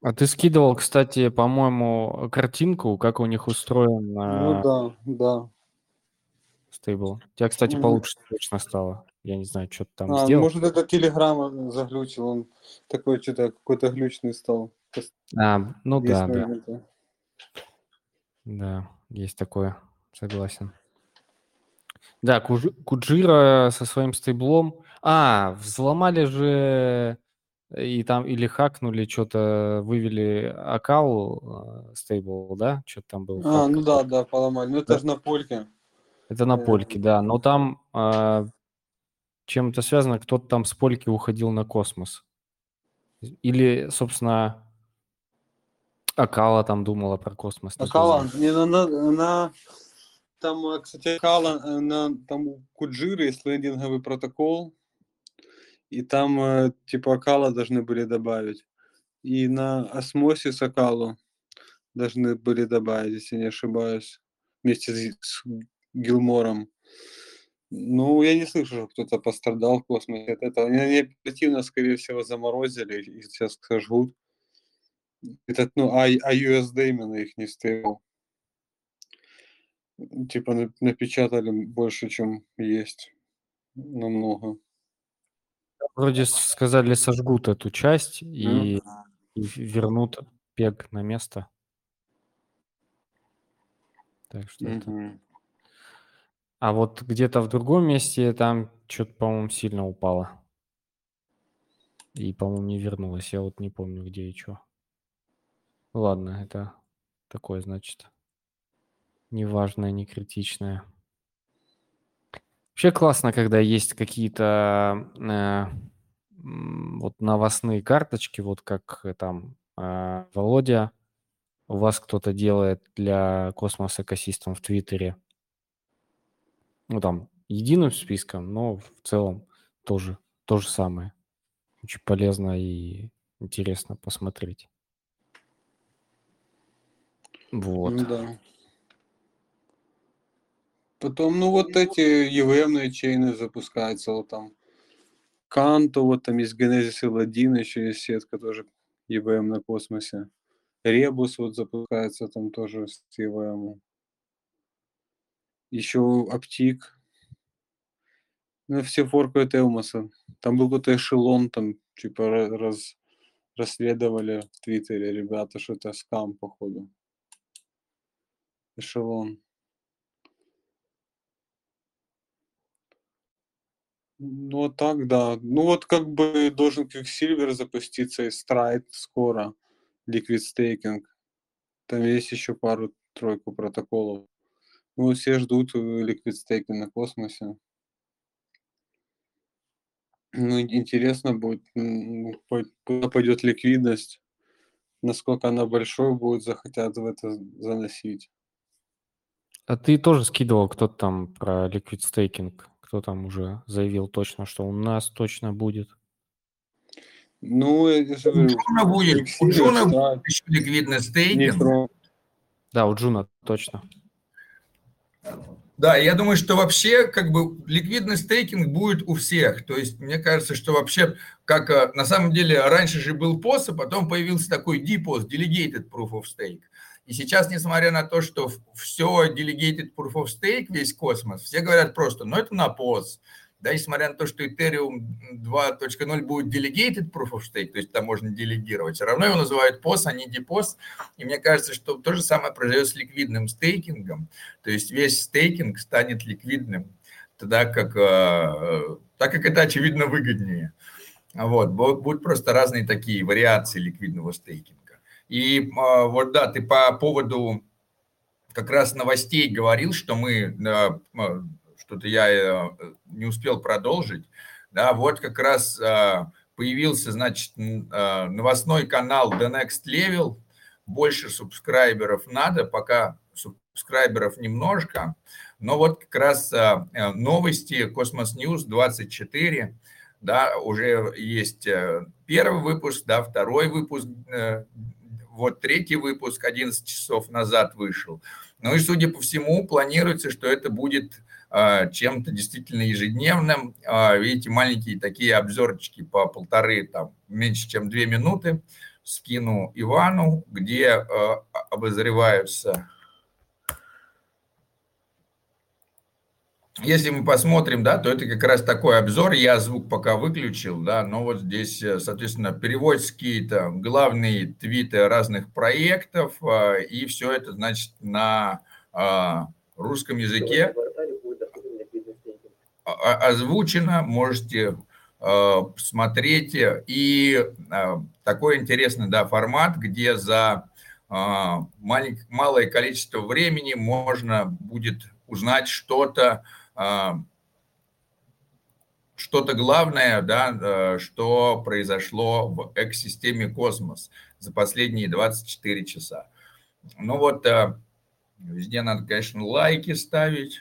А ты скидывал, кстати, по-моему, картинку, как у них устроен Ну да, да. стейбл. У тебя, кстати, получше точно стало. Я не знаю, что ты там А, сделал. может, это Телеграм заглючил, он такой что-то какой-то глючный стал. А, ну Есть да, да, да, есть такое, согласен. Да, Куджира со своим стейблом. А, взломали же и там или хакнули, что-то вывели аккаул стейбл, да? Что-то там был. А, ну да, да, поломали. Ну это же на польке. Это на польке, да. Но там а, чем-то связано, кто-то там с польки уходил на космос. Или, собственно, Акала там думала про космос. Акала, не, она, она, там, кстати, Акала, она, там у Куджиры есть лендинговый протокол, и там, э, типа, Акала должны были добавить. И на Osmosis Акалу должны были добавить, если не ошибаюсь, вместе с, с Glimmer ом. Ну, я не слышу, что кто-то пострадал в космосе от этого. Они оперативно, скорее всего, заморозили и сейчас сожгут. Этот, ну, а, aUSD именно их не stable. Типа напечатали больше, чем есть. Намного. Вроде сказали, сожгут эту часть и, mm. и вернут пег на место. Так что mm-hmm. это... А вот где-то в другом месте там что-то, по-моему, сильно упало. И, по-моему, не вернулось. Я вот не помню, где и что. Ладно, это такое, значит, неважное, не критичное. Вообще классно, когда есть какие-то э, вот новостные карточки, вот как э, там э, Володя, у вас кто-то делает для космос экосистем в Твиттере ну, там, единым списком, но в целом тоже то же самое. Очень полезно и интересно посмотреть. Вот. Да. Потом, ну, вот эти EVM чейны запускаются, вот там Канто, вот там есть Genesis L1, еще есть сетка тоже EVM на космосе. Ребус вот запускается там тоже с EVM еще Аптик. Ну, все форкают Элмоса. Там был какой-то эшелон, там, типа, раз, расследовали в Твиттере ребята, что это скам, походу. Эшелон. Ну, вот так, да. Ну, вот как бы должен Quicksilver запуститься и Stride скоро. Liquid Staking. Там есть еще пару-тройку протоколов. Ну, все ждут э, стейки на космосе. Ну, интересно будет, куда пойдет ликвидность, насколько она большой будет, захотят в это заносить. А ты тоже скидывал кто-то там про liquid staking? Кто там уже заявил точно, что у нас точно будет? Ну, же говорю, у Juno будет, у Juno будет еще ликвидный стейкинг. Да, у Juno точно. Да, я думаю, что вообще как бы ликвидный стейкинг будет у всех. То есть мне кажется, что вообще, как э, на самом деле раньше же был POS, а потом появился такой DPOS, Delegated Proof of Stake. И сейчас, несмотря на то, что все Delegated Proof of Stake, весь космос, все говорят просто, ну это на POS да, несмотря на то, что Ethereum 2.0 будет delegated proof of stake, то есть там можно делегировать, все равно его называют POS, а не DPOS, и мне кажется, что то же самое произойдет с ликвидным стейкингом, то есть весь стейкинг станет ликвидным, тогда как, э, так как это очевидно выгоднее. Вот, будут просто разные такие вариации ликвидного стейкинга. И э, вот да, ты по поводу как раз новостей говорил, что мы э, что-то я э, не успел продолжить. Да, вот как раз э, появился, значит, э, новостной канал The Next Level. Больше субскрайберов надо, пока субскрайберов немножко. Но вот как раз новости Космос News 24, да, уже есть первый выпуск, да, второй выпуск, вот третий выпуск 11 часов назад вышел. Ну и, судя по всему, планируется, что это будет а, чем-то действительно ежедневным. А, видите, маленькие такие обзорчики по полторы, там, меньше, чем две минуты скину Ивану, где а, обозреваются Если мы посмотрим, да, то это как раз такой обзор. Я звук пока выключил, да, но вот здесь, э, соответственно, переводятся какие-то главные твиты разных проектов, и все это, значит, на русском языке озвучено, можете смотрите. И такой интересный да, формат, где за малое количество времени можно будет узнать что-то, что-то главное, да, что произошло в экосистеме космос за последние 24 часа. Ну вот, везде надо, конечно, лайки ставить,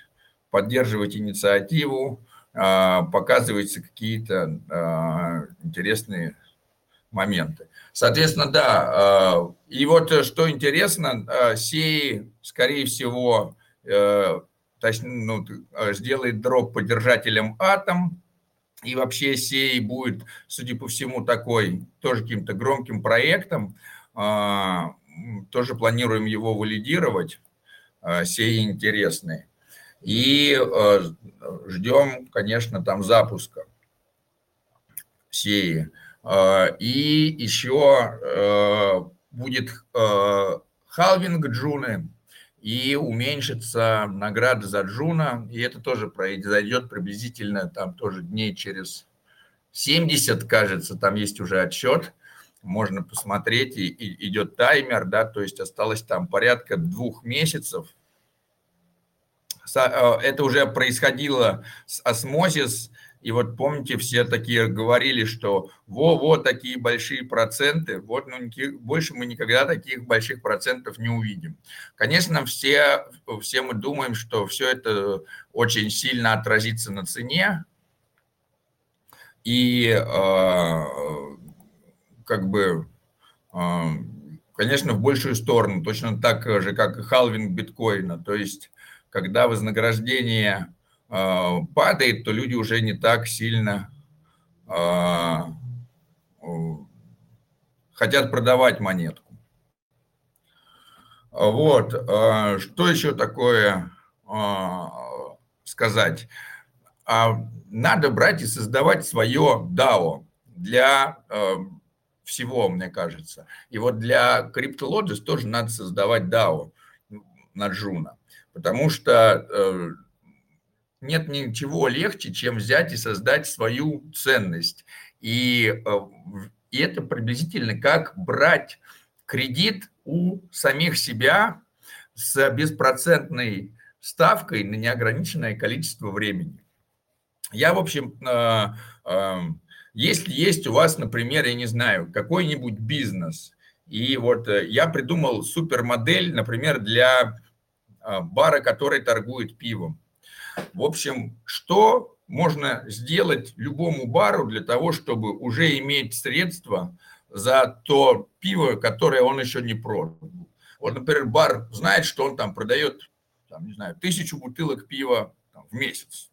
поддерживать инициативу, показывать какие-то интересные моменты. Соответственно, да, и вот что интересно, сей, скорее всего, точнее, ну, сделает дроп поддержателем атом, и вообще сей будет, судя по всему, такой тоже каким-то громким проектом. А, тоже планируем его валидировать. А, Sei интересный. И а, ждем, конечно, там запуска Sei. И еще будет халвинг джуны и уменьшится награда за Juno, и это тоже произойдет приблизительно там тоже дней через 70, кажется, там есть уже отчет, можно посмотреть, и, и идет таймер, да, то есть осталось там порядка двух месяцев. Э, это уже происходило с осмозис, и вот помните, все такие говорили, что во-во, такие большие проценты, вот ну, больше мы никогда таких больших процентов не увидим. Конечно, все, все мы думаем, что все это очень сильно отразится на цене, и э, как бы, э, конечно, в большую сторону, точно так же, как и халвинг биткоина, то есть когда вознаграждение падает, то люди уже не так сильно а, хотят продавать монетку. Вот. А, что еще такое сказать? Надо брать и создавать свое DAO для всего, мне кажется. И вот для CryptoLogis тоже надо создавать DAO на Джуна, потому что э, нет ничего легче, чем взять и создать свою ценность. И, э, и это приблизительно как брать кредит у самих себя с беспроцентной ставкой на неограниченное количество времени. Я, в общем, э, э, если есть у вас, например, я не знаю, какой-нибудь бизнес, и вот я придумал супермодель, например, для бара, который торгует пивом. В общем, что можно сделать любому бару для того, чтобы уже иметь средства за то пиво, которое он еще не продал. Вот, например, бар знает, что он там продает, там, не знаю, тысячу бутылок пива там, в месяц,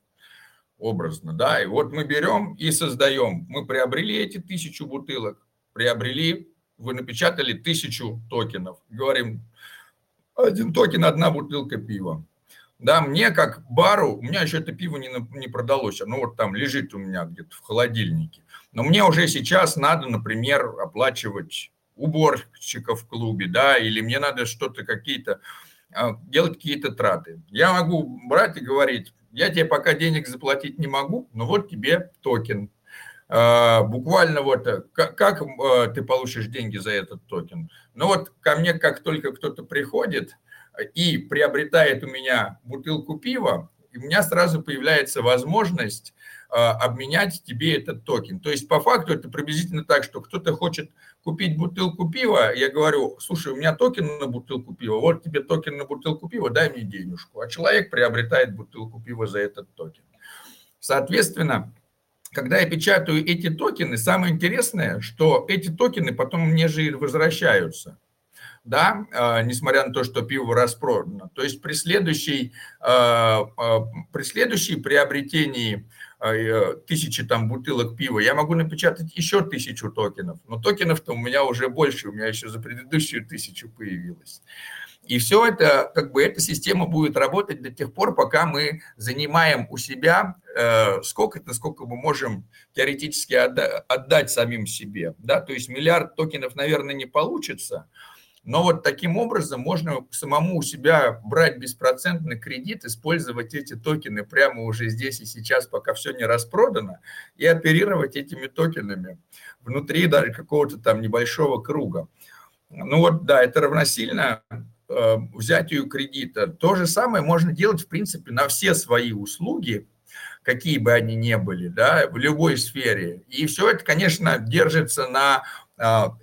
образно, да, и вот мы берем и создаем. Мы приобрели эти тысячу бутылок, приобрели, вы напечатали тысячу токенов. Говорим, один токен, одна бутылка пива. Да, мне как бару, у меня еще это пиво не, не продалось, оно вот там лежит у меня где-то в холодильнике. Но мне уже сейчас надо, например, оплачивать уборщиков в клубе, да, или мне надо что-то какие-то, а, делать какие-то траты. Я могу брать и говорить, я тебе пока денег заплатить не могу, но вот тебе токен. А, буквально вот э, как, как э, ты получишь деньги за этот токен? Ну вот ко мне как только кто-то приходит – и приобретает у меня бутылку пива, и у меня сразу появляется возможность э, обменять тебе этот токен. То есть по факту это приблизительно так, что кто-то хочет купить бутылку пива, я говорю, слушай, у меня токен на бутылку пива, вот тебе токен на бутылку пива, дай мне денежку. А человек приобретает бутылку пива за этот токен. Соответственно, когда я печатаю эти токены, самое интересное, что эти токены потом мне же возвращаются да, а, несмотря на то, что пиво распродано. То есть при следующей, а, а, при следующей приобретении тысячи там бутылок пива, я могу напечатать еще тысячу токенов. Но токенов-то у меня уже больше, у меня еще за предыдущую тысячу появилось. И все это, как бы эта система будет работать до тех пор, пока мы занимаем у себя сколько-то, сколько мы можем теоретически отда- отдать самим себе. Да? То есть миллиард токенов, наверное, не получится, Но вот таким образом можно самому у себя брать беспроцентный кредит, использовать эти токены прямо уже здесь и сейчас, пока все не распродано, и оперировать этими токенами внутри даже какого-то там небольшого круга. Ну вот, да, это равносильно э, взятию кредита. То же самое можно делать, в принципе, на все свои услуги, какие бы они ни были, да, в любой сфере. И все это, конечно, держится на а,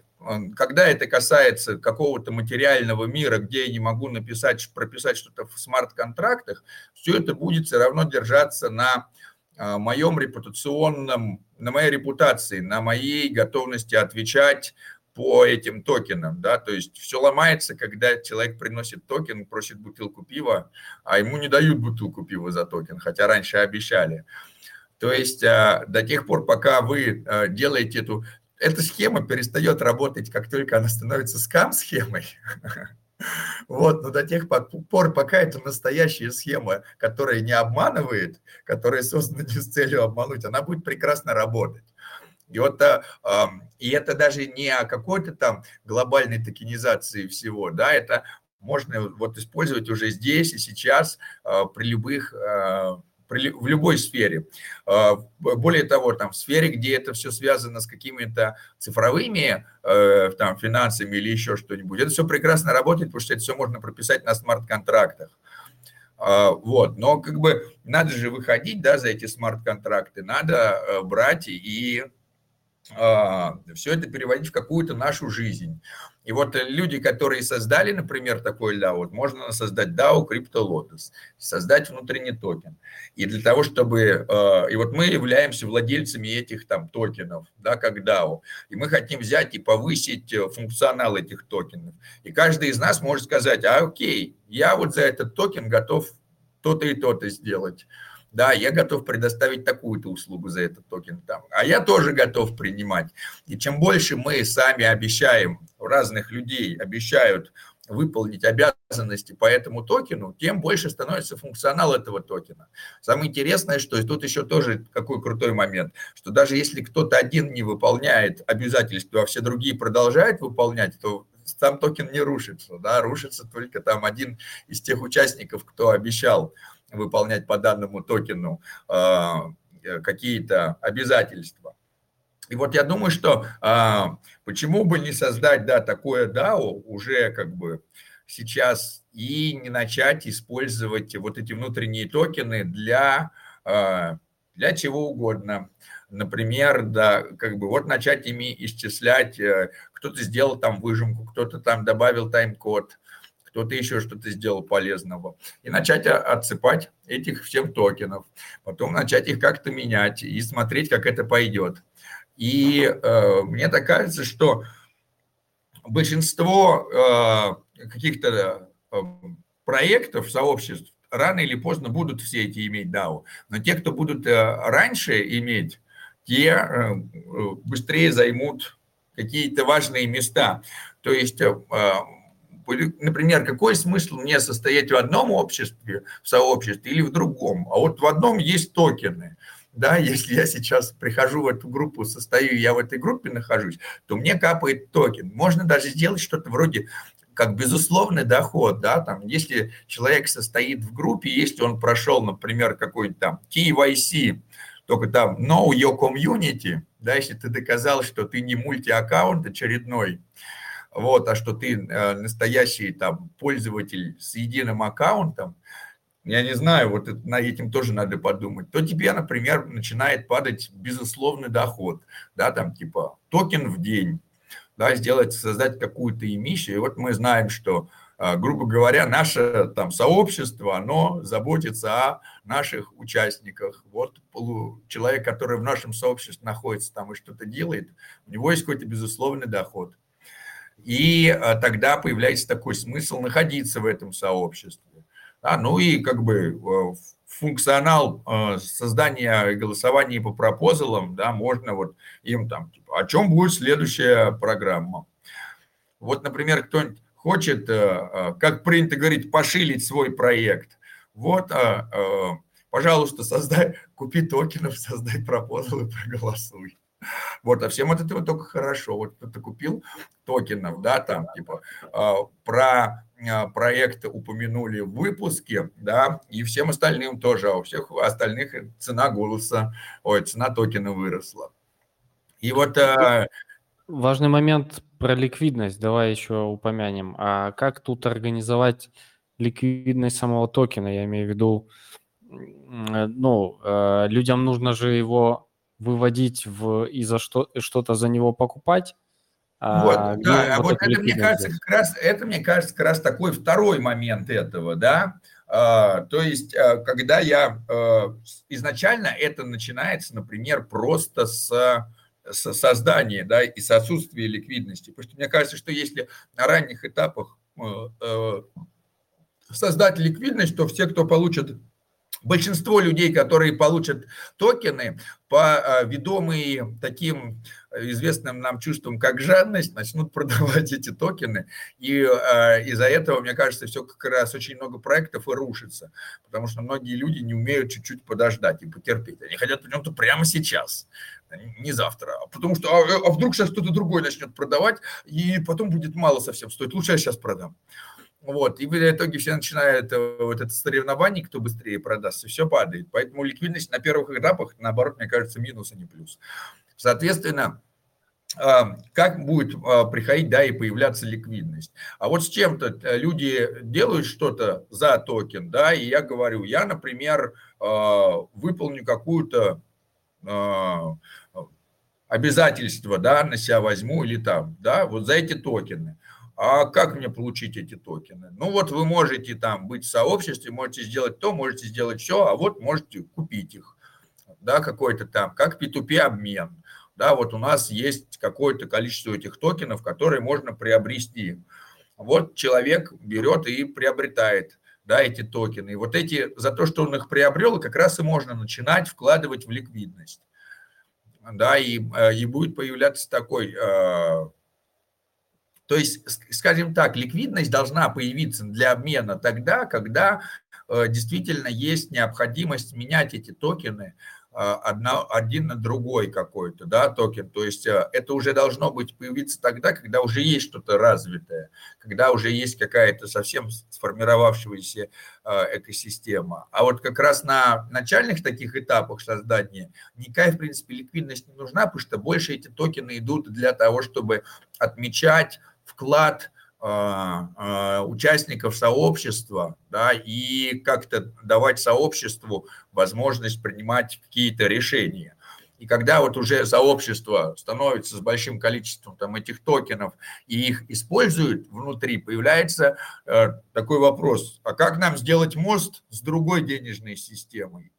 когда это касается какого-то материального мира, где я не могу написать, прописать что-то в смарт-контрактах, все это будет все равно держаться на а, моем репутационном, на моей репутации, на моей готовности отвечать по этим токенам, да, то есть все ломается, когда человек приносит токен, просит бутылку пива, а ему не дают бутылку пива за токен, хотя раньше обещали. То есть а, до тех пор, пока вы а, делаете эту... Эта схема перестает работать, как только она становится скам-схемой. *laughs* Вот, но до тех пор, пока это настоящая схема, которая не обманывает, которая создана с целью обмануть, она будет прекрасно работать. И вот а, и это даже не о какой-то там глобальной токенизации всего, да, это можно вот использовать уже здесь и сейчас а, при любых а, в любой сфере. Более того, там в сфере, где это все связано с какими-то цифровыми э, там, финансами или еще что-нибудь, это все прекрасно работает, потому что это все можно прописать на смарт-контрактах. Вот, но как бы надо же выходить, да, за эти смарт-контракты, надо э, брать и а, все это переводить в какую-то нашу жизнь. И вот люди, которые создали, например, такой DAO, вот можно создать DAO CryptoLodes, создать внутренний токен. И для того, чтобы... А, и вот мы являемся владельцами этих там токенов, да, как DAO. И мы хотим взять и повысить э, функционал этих токенов. И каждый из нас может сказать, а окей, я вот за этот токен готов то-то и то-то сделать да, я готов предоставить такую-то услугу за этот токен там, а я тоже готов принимать. И чем больше мы сами обещаем, разных людей обещают выполнить обязанности по этому токену, тем больше становится функционал этого токена. Самое интересное, что и тут еще тоже какой крутой момент, что даже если кто-то один не выполняет обязательства, а все другие продолжают выполнять, то сам токен не рушится, да, рушится только там один из тех участников, кто обещал выполнять по данному токену а, э, какие-то обязательства. И вот я думаю, что а, почему бы не создать, да, такое DAO уже как бы сейчас и не начать использовать вот эти внутренние токены для, а, для чего угодно. Например, да, как бы вот начать ими исчислять, э, кто-то сделал там выжимку, кто-то там добавил тайм-код, кто-то еще что-то сделал полезного. И начать отсыпать этих всем токенов. Потом начать их как-то менять и смотреть, как это пойдет. И э, мне так кажется, что большинство э, каких-то э, проектов, сообществ рано или поздно будут все эти иметь DAO. Но те, кто будут э, раньше иметь, те э, быстрее займут какие-то важные места. То есть э, например, какой смысл мне состоять в одном обществе, в сообществе или в другом? А вот в одном есть токены. Да, если я сейчас прихожу в эту группу, состою, я в этой группе нахожусь, то мне капает токен. Можно даже сделать что-то вроде как безусловный доход, да, там, если человек состоит в группе, если он прошел, например, какой-то там KYC, только там know your community, да, если ты доказал, что ты не мультиаккаунт очередной, вот, а что ты э, настоящий там пользователь с единым аккаунтом, я не знаю, вот это, на этим тоже надо подумать, то тебе, например, начинает падать безусловный доход, да, там типа токен в день, да, сделать, создать какую-то эмиссию. И вот мы знаем, что, э, грубо говоря, наше там сообщество, оно заботится о наших участниках. Вот человек, который в нашем сообществе находится там и что-то делает, у него есть какой-то безусловный доход. И э, тогда появляется такой смысл находиться в этом сообществе. Да, ну и как бы э, функционал э, создания голосования по пропозалам, да, можно вот им там, типа, о чем будет следующая программа. Вот, например, кто-нибудь хочет, как принято говорить, пошилить свой проект. Вот, пожалуйста, создай, купи токенов, создай пропозал проголосуй. Вот, а всем от этого только хорошо. Вот кто-то купил токенов, да, там, типа, а, про а, проект упомянули в выпуске, да, и всем остальным тоже, а у всех остальных цена голоса, ой, цена токена выросла. И вот... Важный момент про ликвидность, давай еще упомянем. А как тут организовать ликвидность самого токена? Я имею в виду, ну, э, людям нужно же его выводить в, и за что, что-то за него покупать. А вот, да, а вот, вот это, мне кажется, как раз, это, мне кажется, как раз такой второй момент этого, да, а, то есть, а, когда я а, изначально это начинается, например, просто с создания, да, и с отсутствия ликвидности, потому что мне кажется, что если на ранних этапах э, э, создать ликвидность, то все, кто получит большинство людей, которые получат токены, по а, ведомые таким известным нам чувством, как жадность, начнут *laughs* продавать эти токены. И э, из-за этого, мне кажется, все как раз очень много проектов и рушится. Потому что многие люди не умеют чуть-чуть подождать и потерпеть. Они хотят почему-то прямо сейчас, не завтра. Потому что а, а вдруг сейчас кто-то другой начнет продавать, и потом будет мало совсем стоить. Лучше я сейчас продам. Вот, и в итоге все начинают э, вот это соревнование, кто быстрее продаст, и все падает. Поэтому ликвидность на первых этапах, наоборот, мне кажется, минус, а не плюс. Соответственно, а, как будет а, приходить, да, и появляться ликвидность. А вот с чем-то э, люди делают что-то за токен, да, и я говорю, я, например, а, выполню какую-то обязательство, да, на себя возьму или там, да, вот за эти токены. А как мне получить эти токены? Ну вот вы можете там быть в сообществе, можете сделать то, можете сделать все, а вот можете купить их, да, какой-то там, как P2P обмен. Да, вот у нас есть какое-то количество этих токенов, которые можно приобрести. Вот человек берет и приобретает да, эти токены. И вот эти, за то, что он их приобрел, как раз и можно начинать вкладывать в ликвидность. Да, и, э, и будет появляться такой э, то есть, скажем так, ликвидность должна появиться для обмена тогда, когда э, действительно есть необходимость менять эти токены одна, один на другой какой-то, да, токен. То есть э, это уже должно быть появиться тогда, когда уже есть что-то развитое, когда уже есть какая-то совсем сформировавшаяся э, экосистема. А вот как раз на начальных таких этапах создания никакая, в принципе, ликвидность не нужна, потому что больше эти токены идут для того, чтобы отмечать вклад а, а, участников сообщества, да, и как-то давать сообществу возможность принимать какие-то решения. И когда вот уже сообщество становится с большим количеством там этих токенов и их используют внутри, появляется э, такой вопрос, а как нам сделать мост с другой денежной системой?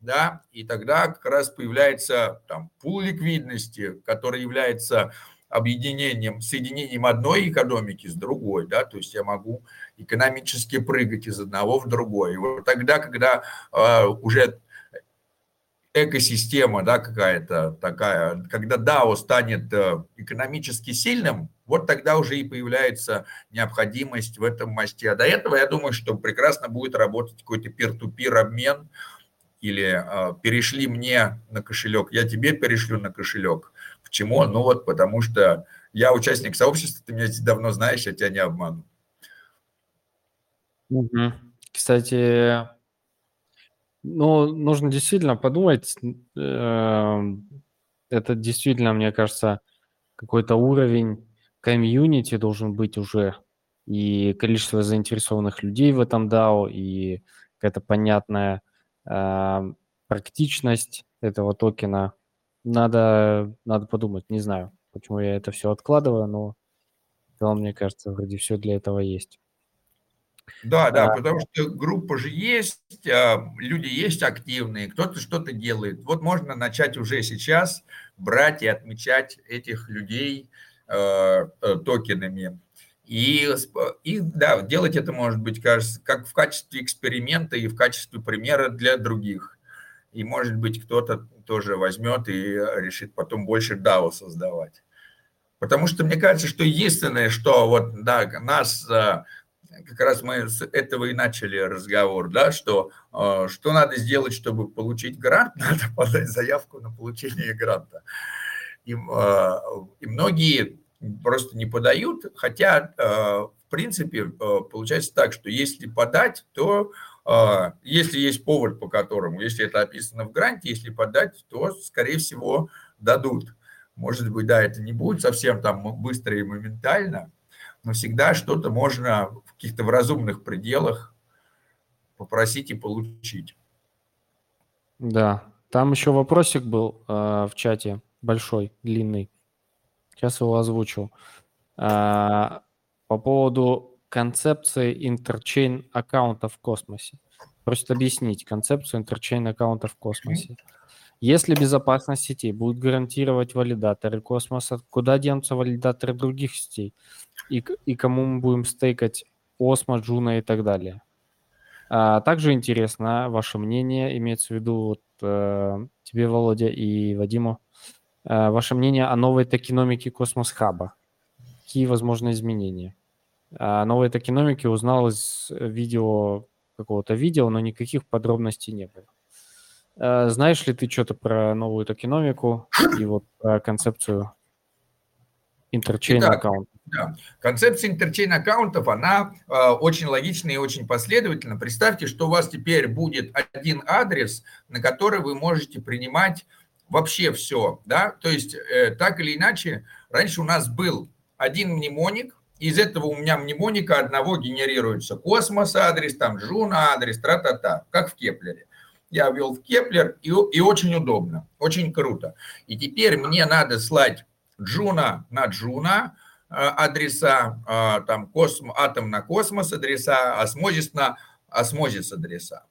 Да, и тогда как раз появляется там пул ликвидности, который является объединением, соединением одной экономики с другой, да, то есть я могу экономически прыгать из одного в другое. Вот тогда, когда э, уже экосистема, да, какая-то такая, когда DAO станет э, экономически сильным, вот тогда уже и появляется необходимость в этом мосте. А до этого, я думаю, что прекрасно будет работать какой-то peer-to-peer обмен, или э, перешли мне на кошелек, я тебе перешлю на кошелек. Почему? Ну вот потому что я участник сообщества, ты меня давно знаешь, я тебя не обману. Кстати, ну, нужно действительно подумать, эм, это действительно, мне кажется, какой-то уровень комьюнити должен быть уже, и количество заинтересованных людей в этом DAO, и какая-то понятная э, практичность этого токена надо, надо подумать, не знаю, почему я это все откладываю, но в целом, мне кажется, вроде все для этого есть. Да, да, а, потому что группа же есть, а, люди есть активные, кто-то что-то делает. Вот можно начать уже сейчас брать и отмечать этих людей э, токенами. И, и да, делать это может быть, кажется, как в качестве эксперимента и в качестве примера для других. И может быть кто-то тоже возьмет и решит потом больше DAO создавать. Потому что мне кажется, что единственное, что вот, да, нас, э, как раз мы с этого и начали разговор, да, что, э, что надо сделать, чтобы получить грант, *laughs* надо подать заявку на получение гранта. И, и многие просто не подают, хотя, в принципе, получается так, что если подать, то если есть повод, по которому, если это описано в гранте, если подать, то, скорее всего, дадут. Может быть, да, это не будет совсем там быстро и моментально, но всегда что-то можно в каких-то в разумных пределах попросить и получить. Да, там еще вопросик был э, в чате, большой, длинный. Сейчас его озвучу. Э, по поводу концепции interchain account а в космосе. Просит объяснить концепцию interchain account а в космосе. Если безопасность сетей будет гарантировать валидаторы космоса, куда денутся валидаторы других сетей? И, и кому мы будем стейкать Osmo, Juno и так далее? А также интересно ваше мнение, имеется в виду вот, э, тебе, Володя, и Вадиму, э, ваше мнение о новой токеномике Cosmos Hub а. Какие возможны изменения? О новой токеномике узнал из видео, какого-то видео, но никаких подробностей не было. Э, знаешь ли ты что-то про новую токеномику *laughs* и вот про концепцию interchain account? Да. Концепция interchain account ов, она э, очень логична и очень последовательна. Представьте, что у вас теперь будет один адрес, на который вы можете принимать вообще все, да, то есть э, так или иначе, раньше у нас был один мнемоник, из этого у меня мнемоника одного генерируется космос адрес, там Juno адрес, тра-та-та, как в Keplr е я ввел в Keplr, и, и очень удобно, очень круто. И теперь мне надо слать Juno на Juno э, адреса, э, там косм, атом на космос адреса, Osmosis на Osmosis адреса.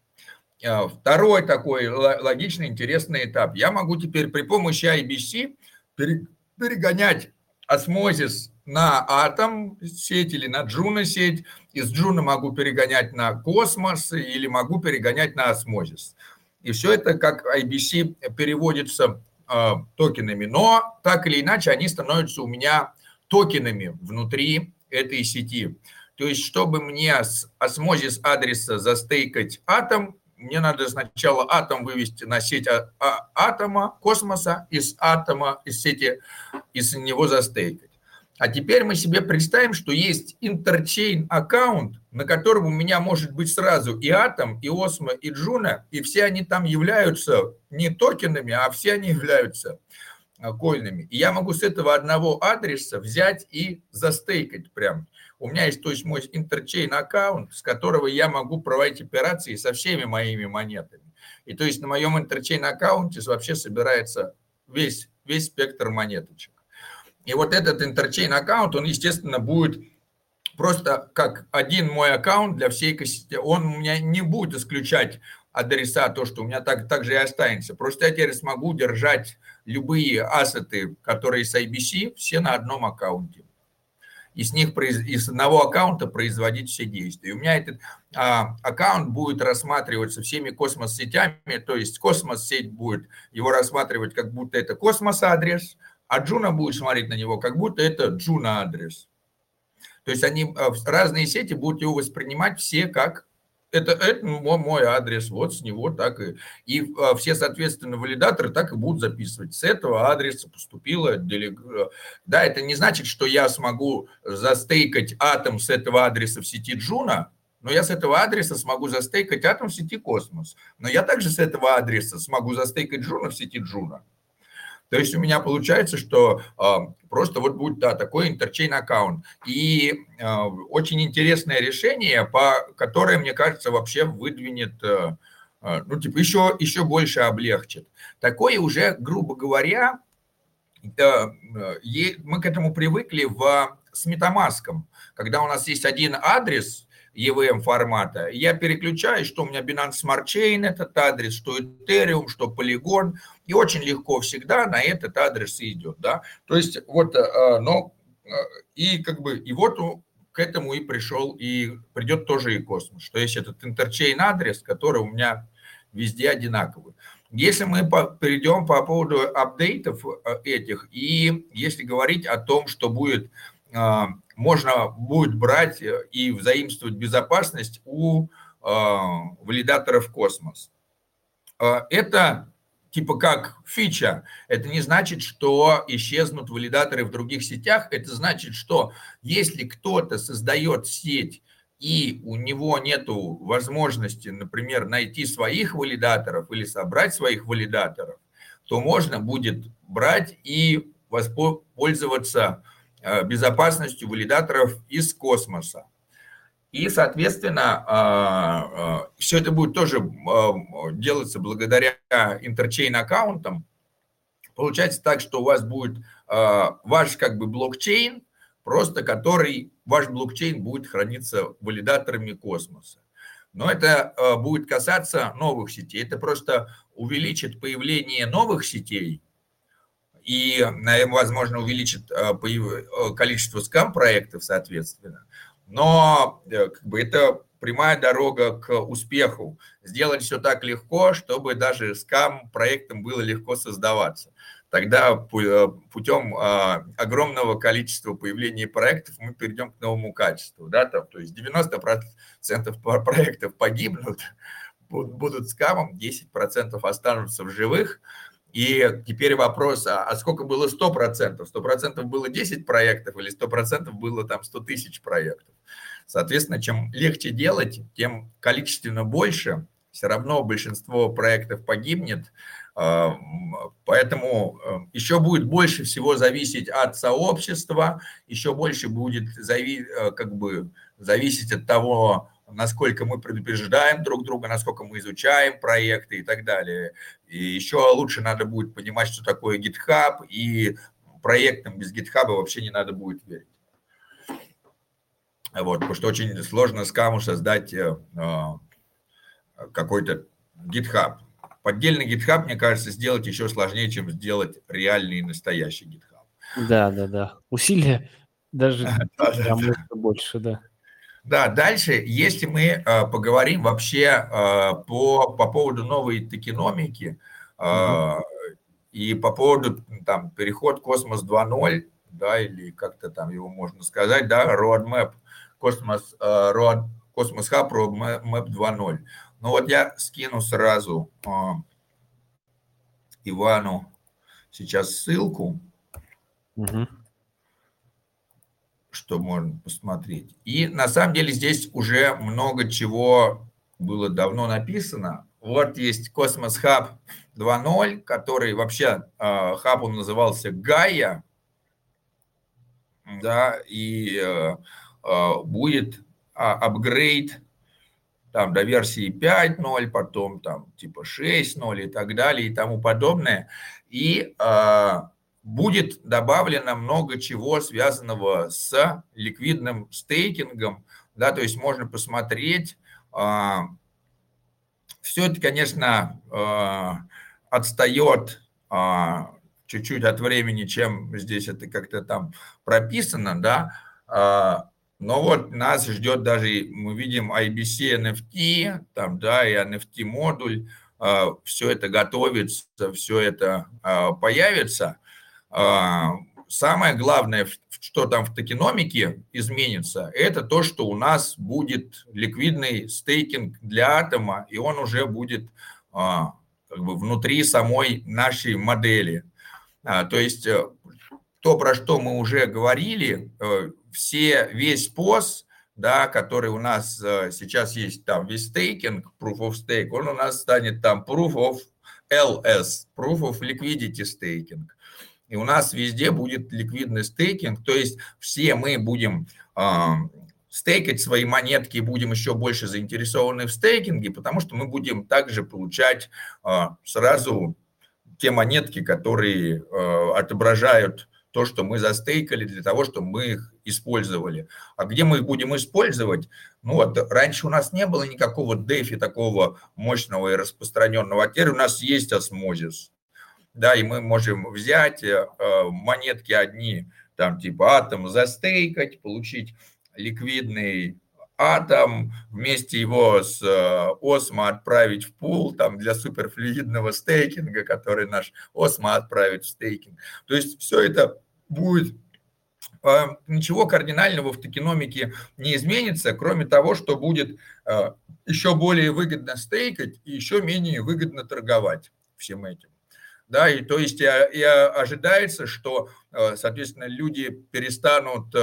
Э, второй такой логичный, интересный этап. Я могу теперь при помощи IBC перегонять Osmosis на атом сеть или на Juno сеть. Из Juno могу перегонять на космос или могу перегонять на Osmosis. И все это как IBC переводится э, токенами. Но так или иначе они становятся у меня токенами внутри этой сети. То есть, чтобы мне с Osmosis адреса застейкать атом, мне надо сначала атом вывести на сеть а, а, атома, космоса, из атома, из сети, из него застейкать. А теперь мы себе представим, что есть interchain account, на котором у меня может быть сразу и Атом, и Osmo, и Juno, и все они там являются не токенами, а все они являются а, коинами. И я могу с этого одного адреса взять и застейкать прям. У меня есть, то есть мой interchain account, с которого я могу проводить операции со всеми моими монетами. И то есть на моем interchain account е вообще собирается весь, весь спектр монеточек. И вот этот interchain account, он, естественно, будет просто как один мой аккаунт для всей сети. Он у меня не будет исключать адреса, то, что у меня так, так же и останется. Просто я теперь смогу держать любые asset ы, которые с IBC, все на одном аккаунте. И с них из одного аккаунта производить все действия. И у меня этот а, аккаунт будет рассматриваться всеми Cosmos-сетями, то есть Cosmos-сеть будет его рассматривать, как будто это Cosmos-адрес – а Juno будет смотреть на него, как будто это Juno адрес. То есть они э, разные сети будут его воспринимать все как это, это мой, адрес, вот с него так и... И э, все, соответственно, валидаторы так и будут записывать. С этого адреса поступило... Делег... Да, это не значит, что я смогу застейкать атом с этого адреса в сети Juno, но я с этого адреса смогу застейкать атом в сети Космос. Но я также с этого адреса смогу застейкать Juno в сети Juno. То есть у меня получается, что э, просто вот будет да, такой interchain account. И э, очень интересное решение, по которое, мне кажется, вообще выдвинет, э, ну, типа, еще, еще больше облегчит. Такое уже, грубо говоря, э, мы к этому привыкли в, с метамаском. Когда у нас есть один адрес, EVM формата. Я переключаюсь, что у меня Binance Smart Chain этот адрес, что Ethereum, что Polygon, и очень легко всегда на этот адрес идет, да. То есть вот, э, но э, и как бы и вот к этому и пришел и придет тоже и космос, что есть этот интерчейн адрес, который у меня везде одинаковый. Если мы перейдем по поводу апдейтов э, этих, и если говорить о том, что будет можно будет брать э, и взаимствовать безопасность у э, валидаторов космос. Э, это типа как фича. Это не значит, что исчезнут валидаторы в других сетях. Это значит, что если кто-то создает сеть и у него нет возможности, например, найти своих валидаторов или собрать своих валидаторов, то можно будет брать и воспользоваться э, безопасностью валидаторов из космоса. И, соответственно, а, а, все это будет тоже а, делаться благодаря интерчейн аккаунтам. Получается так, что у вас будет ваш как бы блокчейн, просто который, ваш блокчейн будет храниться валидаторами космоса. Но это будет касаться новых сетей. Это просто увеличит появление новых сетей и, возможно, увеличит количество скам-проектов, соответственно но э, как бы, это прямая дорога к успеху. Сделать все так легко, чтобы даже скам проектам было легко создаваться. Тогда э, путем а, огромного количества появления проектов мы перейдем к новому качеству. Да? Там, то есть 90% проектов погибнут, будут скамом, 10% останутся в живых, и теперь вопрос, а, а сколько было 100%? 100% было 10 проектов или 100% было там 100 тысяч проектов? Соответственно, чем легче делать, тем количественно больше, все равно большинство проектов погибнет, а, поэтому э, еще будет больше всего зависеть от сообщества, еще больше будет зави э, как бы зависеть от того, насколько мы предупреждаем друг друга, насколько мы изучаем проекты и так далее. И еще лучше надо будет понимать, что такое GitHub, и проектам без GitHub вообще не надо будет верить. Вот, потому что очень сложно с каму создать э, э, какой-то GitHub. Поддельный GitHub, мне кажется, сделать еще сложнее, чем сделать реальный и настоящий GitHub. Да, да, да. Усилия даже *laughs* больше, да. Да, дальше, если мы э, поговорим вообще э, по, по поводу новой токеномики э, и по поводу там переход Космос 2.0, да, или как-то там его можно сказать, да, Roadmap, Cosmos, Road, Cosmos Hub Roadmap 2.0. Ну вот я скину сразу Ивану сейчас ссылку. Угу что можно посмотреть. И на самом деле здесь уже много чего было давно написано. Вот есть Cosmos Hub 2.0, который вообще э, хаб он назывался Гая, да, и э, э, будет апгрейд там до версии 5.0, потом там типа 6.0 и так далее и тому подобное. И э, будет добавлено много чего, связанного с ликвидным стейкингом, да, то есть можно посмотреть. А, Все это, конечно, а, отстает а, чуть-чуть от времени, чем здесь это как-то там прописано, да, но вот нас ждет даже, мы видим IBC NFT, там, да, и NFT модуль, все это готовится, все это появится – самое главное, что там в токеномике изменится, это то, что у нас будет ликвидный стейкинг для атома, и он уже будет а, как бы внутри самой нашей модели. А, то есть э, то, про что мы уже говорили, э, все, весь POS, да, который у нас э, сейчас есть там весь стейкинг, proof of stake, он у нас станет там proof of LS, proof of liquidity staking и у нас везде будет ликвидный стейкинг, то есть все мы будем э, стейкать свои монетки и будем еще больше заинтересованы в стейкинге, потому что мы будем также получать э, сразу те монетки, которые э, отображают то, что мы застейкали для того, чтобы мы их использовали. А где мы их будем использовать? Ну вот, раньше у нас не было никакого дефи такого мощного и распространенного, а теперь у нас есть осмозис да, и мы можем взять э, монетки одни, там типа атом застейкать, получить ликвидный атом, вместе его с э, Осмо отправить в пул там, для суперфлюидного стейкинга, который наш Осмо отправит в стейкинг. То есть все это будет э, ничего кардинального в токеномике не изменится, кроме того, что будет еще более выгодно стейкать и еще менее выгодно торговать всем этим. Да, и то есть и, и ожидается, что, соответственно, люди перестанут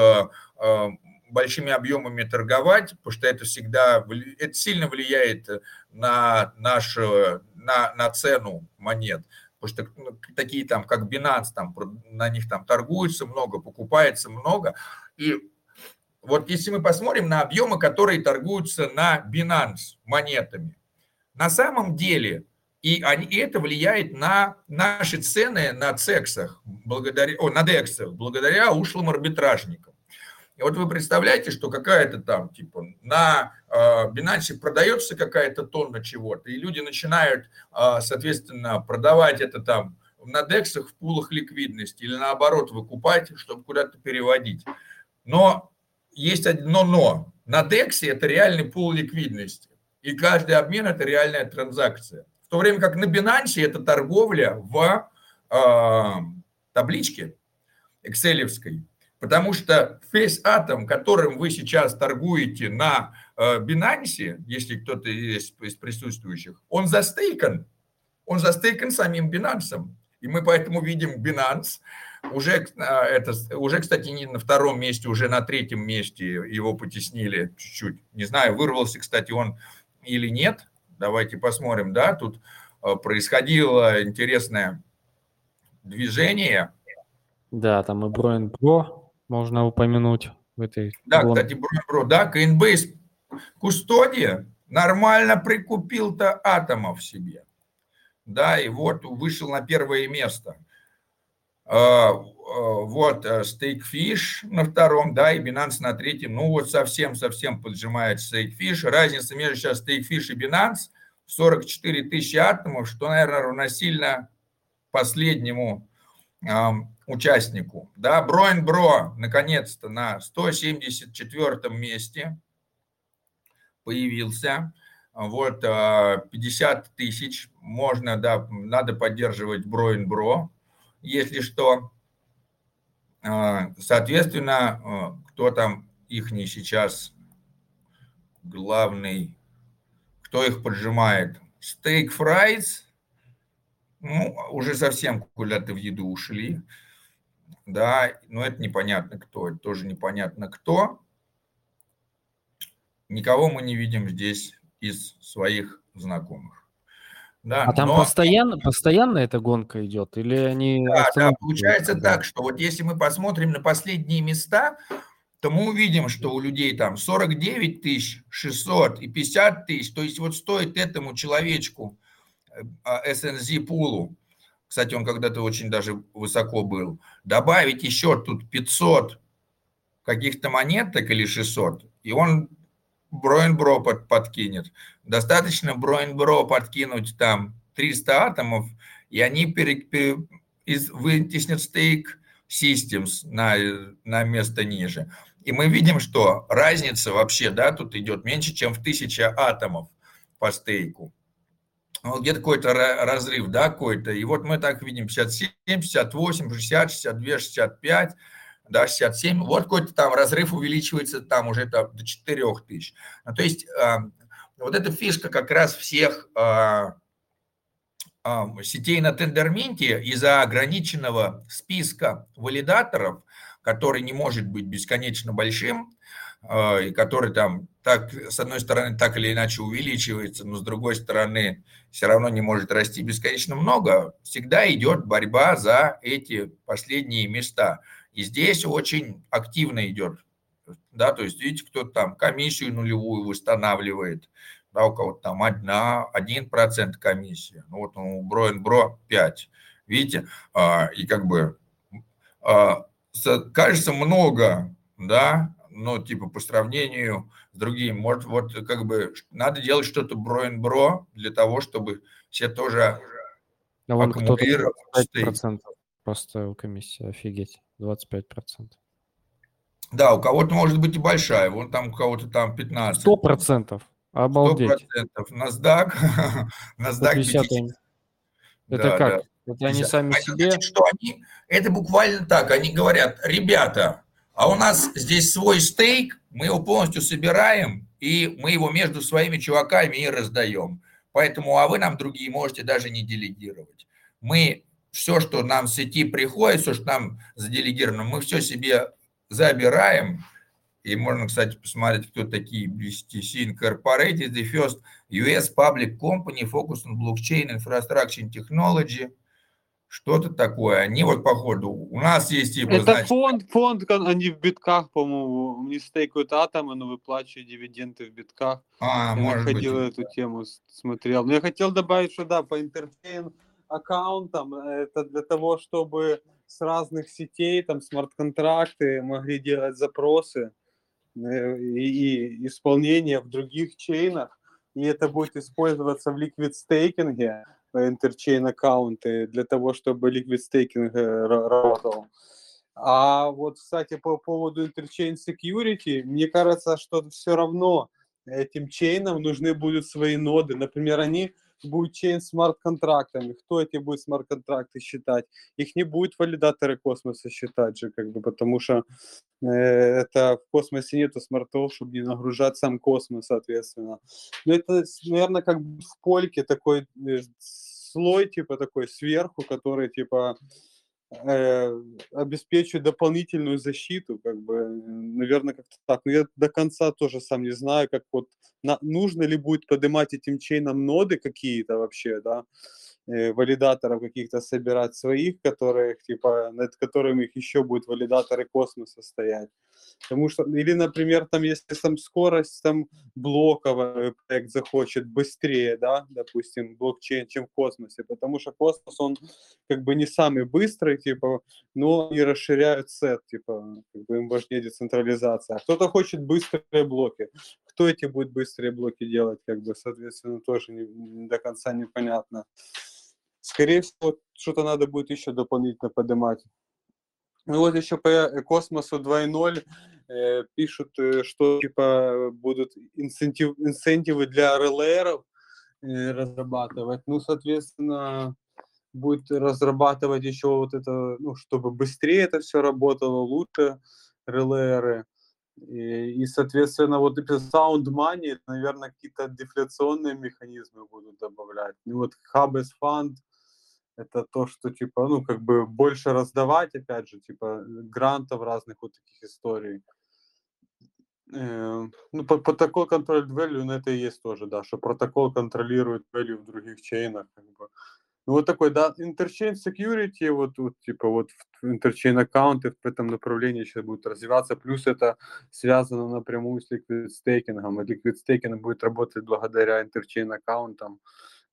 большими объемами торговать, потому что это всегда, это сильно влияет на нашу, на, на цену монет. Потому что ну, такие там, как Binance, там, на них там торгуется много, покупается много. И вот если мы посмотрим на объемы, которые торгуются на Binance монетами, на самом деле, и, они, и это влияет на наши цены на цексах, благодаря, о, на дексах, благодаря ушлым арбитражникам. И вот вы представляете, что какая-то там, типа, на э, Binance продается какая-то тонна чего-то, и люди начинают, э, соответственно, продавать это там на дексах в пулах ликвидности или наоборот выкупать, чтобы куда-то переводить. Но есть одно но. На дексе это реальный пул ликвидности. И каждый обмен – это реальная транзакция. В то время как на Binance это торговля в э, табличке экселевской. Потому что весь атом, которым вы сейчас торгуете на э, Binance, если кто-то есть из присутствующих, он застейкан. Он застейкан самим Binance. И мы поэтому видим Binance, уже, э, это, уже, кстати, не на втором месте, уже на третьем месте его потеснили чуть-чуть. Не знаю, вырвался, кстати, он или нет. Давайте посмотрим, да, тут э, происходило интересное движение. Да, там и Броин Про можно упомянуть в этой... Да, гон... кстати, Бро, да, Coinbase Кустодия нормально прикупил-то атомов себе. Да, и вот вышел на первое место. А, а, вот Stakefish на втором, да, и Binance на третьем. Ну вот совсем-совсем поджимает Stakefish. Разница между сейчас Stakefish и Binance 44 тысячи атомов, что, наверное, равносильно последнему участнику. Да, Броин Бро наконец-то на 174 месте появился. Вот 50 а, тысяч можно, да, надо поддерживать Броин Бро, если что. А, соответственно, а, кто там их не сейчас главный, кто их поджимает? Стейк Фрайс, ну, уже совсем куда-то в еду ушли да, но это непонятно кто, это тоже непонятно кто. Никого мы не видим здесь из своих знакомых. Да, а там но... постоянно, постоянно эта гонка идет? Или они... Да, да, получается да. так, что вот если мы посмотрим на последние места, то мы увидим, что у людей там 49 тысяч 600 и 50 тысяч, то есть вот стоит этому человечку э, пулу кстати, он когда-то очень даже высоко был, добавить еще тут 500 каких-то монеток или 600, и он Броинбро под, подкинет. Достаточно Броинбро подкинуть там 300 атомов, и они пере, пере, из, вытеснят стейк Systems на, на место ниже. И мы видим, что разница вообще, да, тут идет меньше, чем в 1000 атомов по стейку ну, где-то какой-то разрыв, да, какой-то. И вот мы так видим 57, 58, 60, 62, 65, да, 67. Вот какой-то там разрыв увеличивается там уже до 4 тысяч. Ну, то есть вот эта фишка как раз всех а, а, сетей на тендерменте из-за ограниченного списка валидаторов, который не может быть бесконечно большим, а, и который там так, с одной стороны, так или иначе увеличивается, но с другой стороны, все равно не может расти бесконечно много, всегда идет борьба за эти последние места. И здесь очень активно идет, да, то есть видите, кто-то там комиссию нулевую восстанавливает, да, у кого-то там одна, один процент комиссия, ну вот у Броин Бро 5, видите, а, и как бы а, кажется много, да, ну, типа, по сравнению с другими. Может, вот как бы надо делать что-то бро-ин-бро для того, чтобы все тоже а вон аккумулировать. 25% просто комиссия, офигеть, 25%. Да, у кого-то может быть и большая, вон там у кого-то там 15. 100%, обалдеть. 100%. NASDAQ, NASDAQ 50. Это да, как? Да. Это они сами а себе... Значит, что они, это буквально так, они говорят, ребята, а у нас здесь свой стейк, мы его полностью собираем, и мы его между своими чуваками и раздаем. Поэтому, а вы нам другие можете даже не делегировать. Мы все, что нам в сети приходит, все, что нам заделегировано, мы все себе забираем. И можно, кстати, посмотреть, кто такие BTC Incorporated, the first US public company focused on blockchain infrastructure technology. Что-то такое. Они вот, походу, у нас есть, типа, Это значит, фонд, фонд, они в битках, по-моему, не стейкают атомы, но выплачивают дивиденды в битках. а, Я может быть, находил эту тему, смотрел. Но я хотел добавить, что да, по интерфейн аккаунтам э, это для того, чтобы с разных сетей, там, смарт-контракты могли делать запросы э, и, исполнение в других чейнах. И это будет использоваться в ликвид стейкинге, интерчейн аккаунты, для того, чтобы ликвид стейкинг э, ра- работал. А вот, кстати, по поводу Interchain Security, мне кажется, что все равно этим чейнам нужны будут свои ноды. Например, они будут чейн смарт-контрактами. Кто эти будет смарт-контракты считать? Их не будет валидаторы космоса считать же, как бы, потому что э, это в космосе нету смартов, чтобы не нагружать сам космос, соответственно. Но это, наверное, как в польке такой э, слой, типа такой сверху, который, типа, э, обеспечивает дополнительную защиту, как бы, наверное, как-то так. Но я до конца тоже сам не знаю, как вот на- нужно ли будет поднимать этим чейном ноды какие-то вообще, да, э, валидаторов каких-то собирать своих, которые, типа, над которыми их еще будут валидаторы космоса стоять. Потому что, или, например, там, если там скорость там блоковая проект захочет быстрее, да, допустим, блокчейн, чем в космосе, потому что космос, он как бы не самый быстрый, типа, но они расширяют сет, типа, как бы им важнее децентрализация. А кто-то хочет быстрые блоки. Кто эти будет быстрые блоки делать, как бы, соответственно, тоже не, не до конца непонятно. Скорее всего, что-то надо будет еще дополнительно поднимать. Ну вот еще по э, космосу 2.0 э, пишут, э, что типа будут инцентив, инцентивы для РЛРов э, разрабатывать. Ну, соответственно, будет разрабатывать еще вот это, ну, чтобы быстрее это все работало, лучше РЛРы. И, и, соответственно, вот sound money, наверное, какие-то дефляционные механизмы будут добавлять. Ну вот Hubs Fund, это то, что, типа, ну, как бы больше раздавать, опять же, типа, грантов разных вот таких историй. Э, Ну, по- протокол контроль value, ну, это и есть тоже, да, что протокол контролирует value в других чейнах, как бы. Ну, вот такой, да, interchain security, вот, вот типа, вот interchain аккаунты в этом направлении сейчас будут развиваться, плюс это связано напрямую с liquid стейкингом, и liquid стейкинг будет работать благодаря interchain аккаунтам,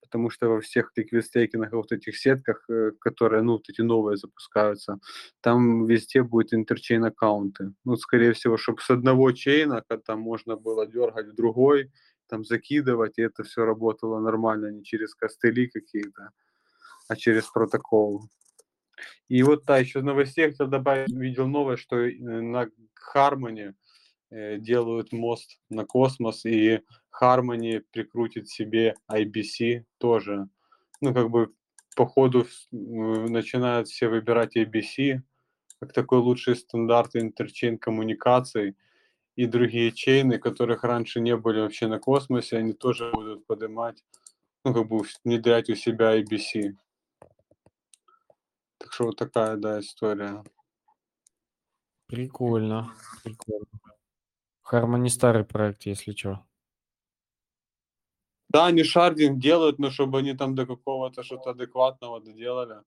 потому что во всех liquid стейкингах, вот этих сетках, э, которые, ну, вот эти новые запускаются, там везде будет интерчейн аккаунты. Ну, скорее всего, чтобы с одного чейна, там можно было дергать в другой, там закидывать, и это все работало нормально, не через костыли какие-то, а через протокол. И вот, да, еще в новостях хотел добавить, видел новое, что э, на Хармоне э, делают мост на космос, и Harmony прикрутит себе IBC тоже. Ну, как бы по ходу начинают все выбирать IBC как такой лучший стандарт интерчейн коммуникаций. И другие чейны, которых раньше не были вообще на космосе, они тоже будут поднимать, ну, как бы внедрять у себя IBC. Так что вот такая, да, история. Прикольно, прикольно. Harmony старый проект, если что. Да, они шардинг делают, но чтобы они там до какого-то что-то адекватного доделали.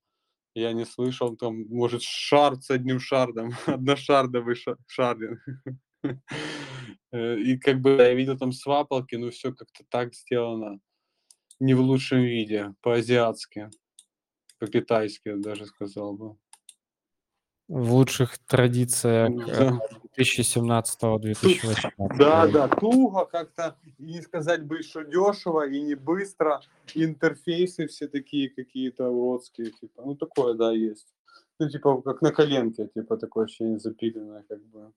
Я не слышал, там, может, шард с одним шардом, *laughs* одношардовый ша- шардинг. *laughs* Э, И как бы я видел там свапалки, но все как-то так сделано. Не в лучшем виде, по-азиатски, по-китайски, даже сказал бы. В лучших традициях э, Да. 2017-2018. Да, да, туго как-то, не сказать бы, что дешево и не быстро. Интерфейсы все такие какие-то уродские, типа, ну такое, да, есть. Ну, типа, как на коленке, типа, такое ощущение запиленное, как бы.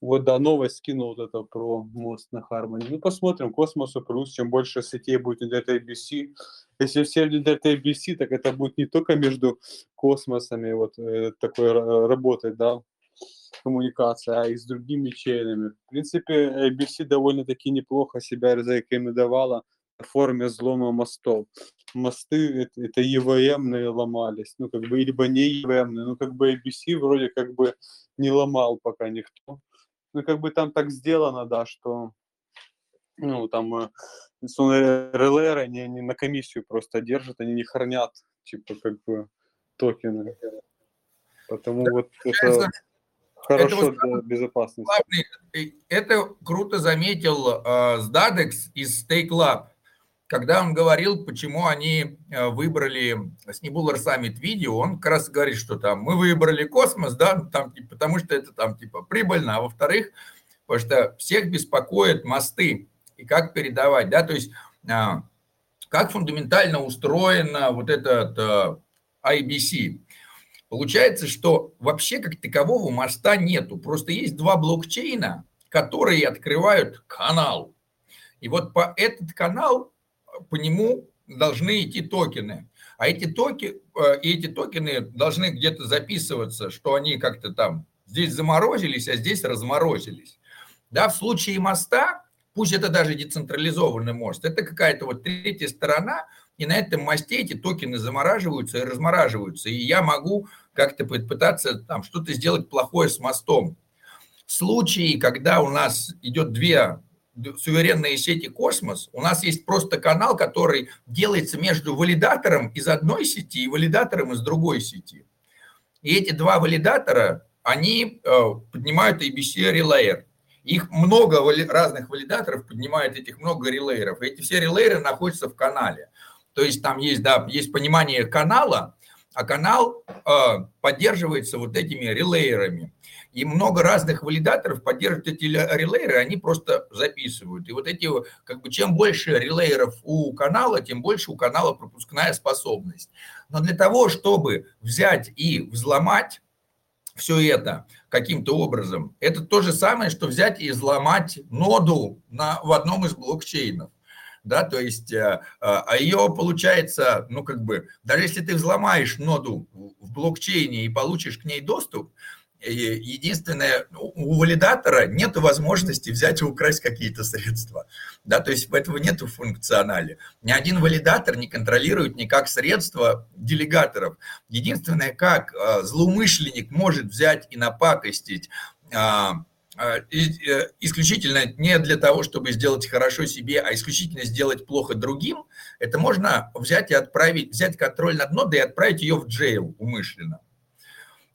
Вот, да, новость скинул вот это про мост на Harmony. Ну, посмотрим, космосу плюс, чем больше сетей будет внедрять IBC. Если все внедрять IBC, так это будет не только между космосами вот э, такой ра- работать, да, коммуникация, а и с другими чейнами. В принципе, ABC довольно-таки неплохо себя зарекомендовала в форме взлома мостов. мосты, это, это EVM ломались, ну, как бы, либо не EVM, ну, как бы ABC вроде как бы не ломал пока никто. Ну, как бы там так сделано, да, что, ну, там, э, релеры, они, они на комиссию просто держат, они не хранят, типа, как бы, токены. Потому вот это хорошо это для безопасности. Главный, это круто заметил э, Сдадекс из Stake Lab когда он говорил, почему они э, выбрали с Nebula Summit видео, он как раз говорит, что там мы выбрали космос, да, ну, там, типа, потому что это там типа прибыльно, а во-вторых, потому что всех беспокоят мосты и как передавать, да, то есть а, как фундаментально устроено вот этот э, IBC. Получается, что вообще как такового моста нету, просто есть два блокчейна, которые открывают канал. И вот по этот канал по нему должны идти токены. А эти, токи, э, эти токены должны где-то записываться, что они как-то там здесь заморозились, а здесь разморозились. Да, в случае моста, пусть это даже децентрализованный мост, это какая-то вот третья сторона, и на этом мосте эти токены замораживаются и размораживаются. И я могу как-то попытаться там что-то сделать плохое с мостом. В случае, когда у нас идет две суверенные сети Космос, у нас есть просто канал, который делается между валидатором из одной сети и валидатором из другой сети. И эти два валидатора, они э, поднимают ABC Relayer. Их много разных валидаторов поднимают этих много релейеров. Эти все релейеры находятся в канале. То есть там есть, да, есть понимание канала, а канал э, поддерживается вот этими релейерами. И много разных валидаторов поддерживают эти релейеры, они просто записывают. И вот эти, как бы, чем больше релейеров у канала, тем больше у канала пропускная способность. Но для того, чтобы взять и взломать все это каким-то образом, это то же самое, что взять и взломать ноду на, в одном из блокчейнов. Да, то есть, э, а, а ее получается, ну, как бы, даже если ты взломаешь ноду в блокчейне и получишь к ней доступ, единственное, у валидатора нет возможности взять и украсть какие-то средства. Да, то есть этого нет в функционале. Ни один валидатор не контролирует никак средства делегаторов. Единственное, как а, злоумышленник может взять и напакостить а, а, э, исключительно не для того, чтобы сделать хорошо себе, а исключительно сделать плохо другим, это можно взять и отправить, взять контроль над нодой и отправить ее в джейл умышленно.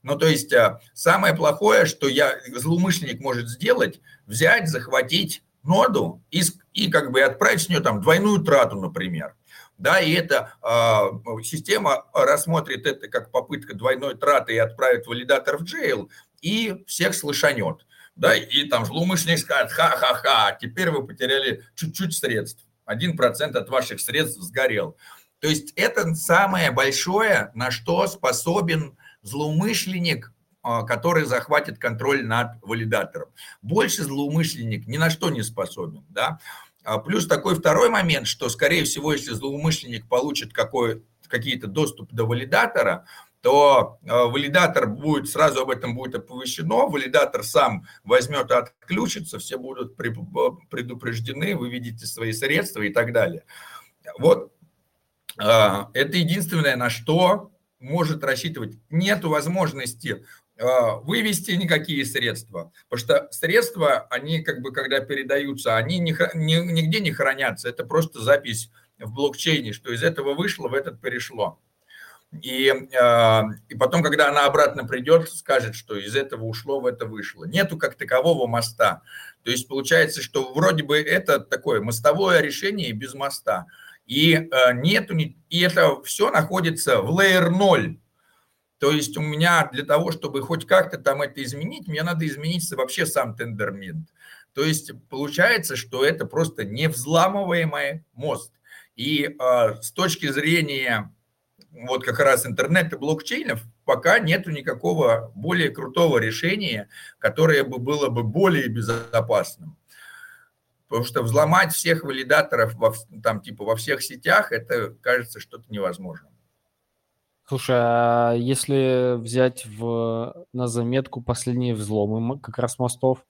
Ну, то есть а, самое плохое, что я, злоумышленник может сделать, взять, захватить ноду и, и как бы отправить с нее там двойную трату, например. Да, и эта э, система рассмотрит это как попытка двойной траты и отправит валидатор в джейл, и всех слышанет да, и там злоумышленник скажет, ха-ха-ха, теперь вы потеряли чуть-чуть средств, 1% от ваших средств сгорел. То есть это самое большое, на что способен злоумышленник, а, который захватит контроль над валидатором. Больше злоумышленник ни на что не способен, да. А плюс такой второй момент, что, скорее всего, если злоумышленник получит какой, какие-то доступ до валидатора, то э, валидатор будет, сразу об этом будет оповещено, валидатор сам возьмет и отключится, все будут предупреждены, вы видите свои средства и так далее. Вот это единственное, на что может рассчитывать. Нет возможности э, вывести никакие средства, потому что средства, они как бы, когда передаются, они нигде не хранятся, это просто запись в блокчейне, что из этого вышло, в этот перешло. И, а, и потом, когда она обратно придет, скажет, что из этого ушло, в это вышло. Нету как такового моста. То есть получается, что вроде бы это такое мостовое решение без моста. И а, нету, и это все находится в layer 0. То есть у меня для того, чтобы хоть как-то там это изменить, мне надо изменить вообще сам тендермент. То есть получается, что это просто невзламываемый мост. И э, с точки зрения вот как раз интернет и блокчейнов, пока нету никакого более крутого решения, которое бы было бы более безопасным. Потому что взломать всех валидаторов во, там, типа, во всех сетях, это кажется что-то невозможным. Слушай, а если взять в, на заметку последние взломы как раз мостов,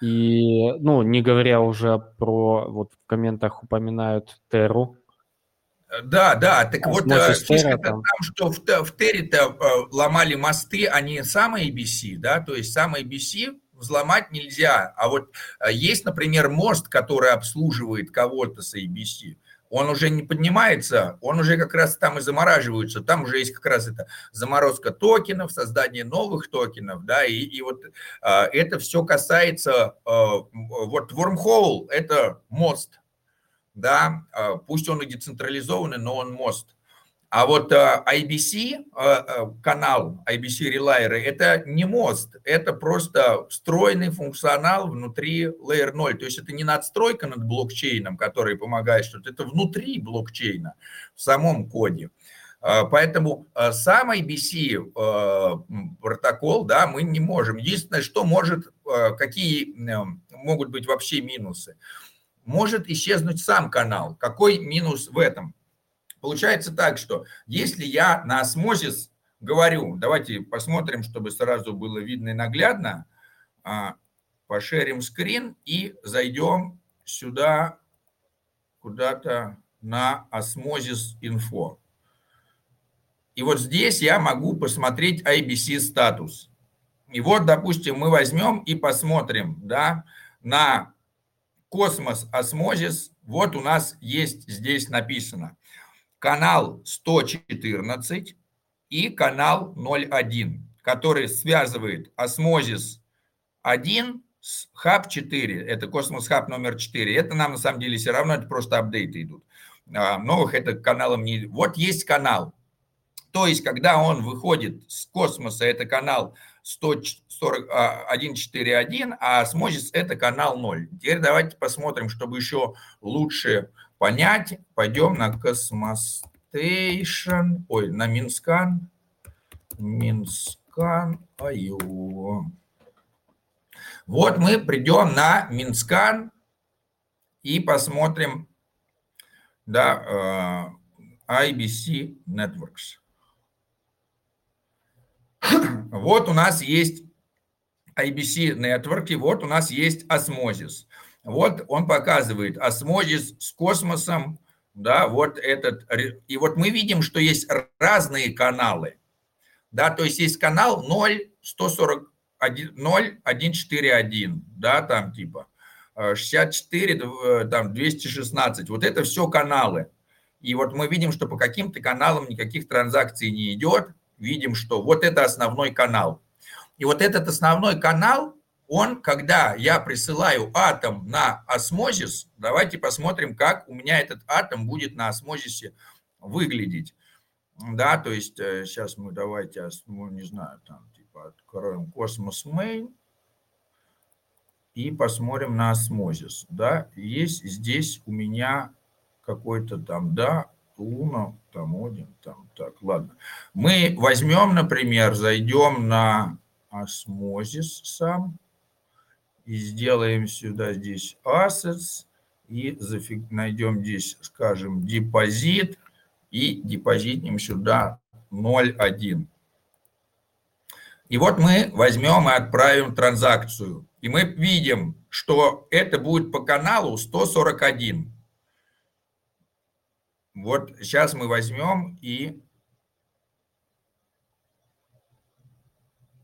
и, ну, не говоря уже про, вот в комментах упоминают Терру, Да, да, так вот Осмосис фишка Terra там, что в, в Терри-то э, ломали мосты, они сам ABC, да, то есть сам ABC взломать нельзя. А вот э, есть, например, мост, который обслуживает кого-то с ABC, он уже не поднимается, он уже как раз там и замораживается. Там уже есть как раз это заморозка токенов, создание новых токенов, да, и, и вот э, это все касается, э, вот Wormhole – это мост, да, э, пусть он и децентрализованный, но он мост. А вот э, IBC, э, э, канал IBC Relier, это не мост, это просто встроенный функционал внутри Layer 0. То есть это не надстройка над блокчейном, который помогает что-то, это внутри блокчейна, в самом коде. Поэтому сам IBC протокол, да, мы не можем. Единственное, что может, какие э, могут быть вообще минусы. Может исчезнуть сам канал. Какой минус в этом? Получается так, что если я на осмозис говорю, давайте посмотрим, чтобы сразу было видно и наглядно, а, пошерим скрин и зайдем сюда куда-то на Osmosis info. И вот здесь я могу посмотреть IBC status. И вот, допустим, мы возьмем и посмотрим да, на Cosmos Osmosis. Вот у нас есть здесь написано канал 114 и канал 01, который связывает Osmosis 1 с хаб 4. Это Cosmos Hub номер 4. Это нам на самом деле все равно, это просто апдейты идут. А, Новых это каналом не... Вот есть канал. То есть, когда он выходит с Cosmos'а, это канал 141.4.1, а Osmosis это канал 0. Теперь давайте посмотрим, чтобы еще лучше понять. Пойдем на Cosmostation, ой, на Mintscan. Mintscan, io. Вот мы придем на Mintscan и посмотрим, да, э, IBC Networks. Вот у нас есть IBC Network, и вот у нас есть Osmosis. Вот он показывает осмозис с космосом, да, вот этот, и вот мы видим, что есть разные каналы, да, то есть есть канал 0, 141, 0, 141, да, там типа 64, там 216, вот это все каналы. И вот мы видим, что по каким-то каналам никаких транзакций не идет, видим, что вот это основной канал. И вот этот основной канал, он, когда я присылаю атом на осмозис, давайте посмотрим, как у меня этот атом будет на осмозисе выглядеть. Да, то есть сейчас мы давайте, ну, не знаю, там типа откроем космос main и посмотрим на осмозис. Да, есть здесь у меня какой-то там, да, Луна, там один, там, так, ладно. Мы возьмем, например, зайдем на осмозис сам, и сделаем сюда здесь assets, и зафиг, найдем здесь, скажем, депозит, и депозитнем сюда 0,1. И вот мы возьмем и отправим транзакцию. И мы видим, что это будет по каналу 141. Вот сейчас мы возьмем и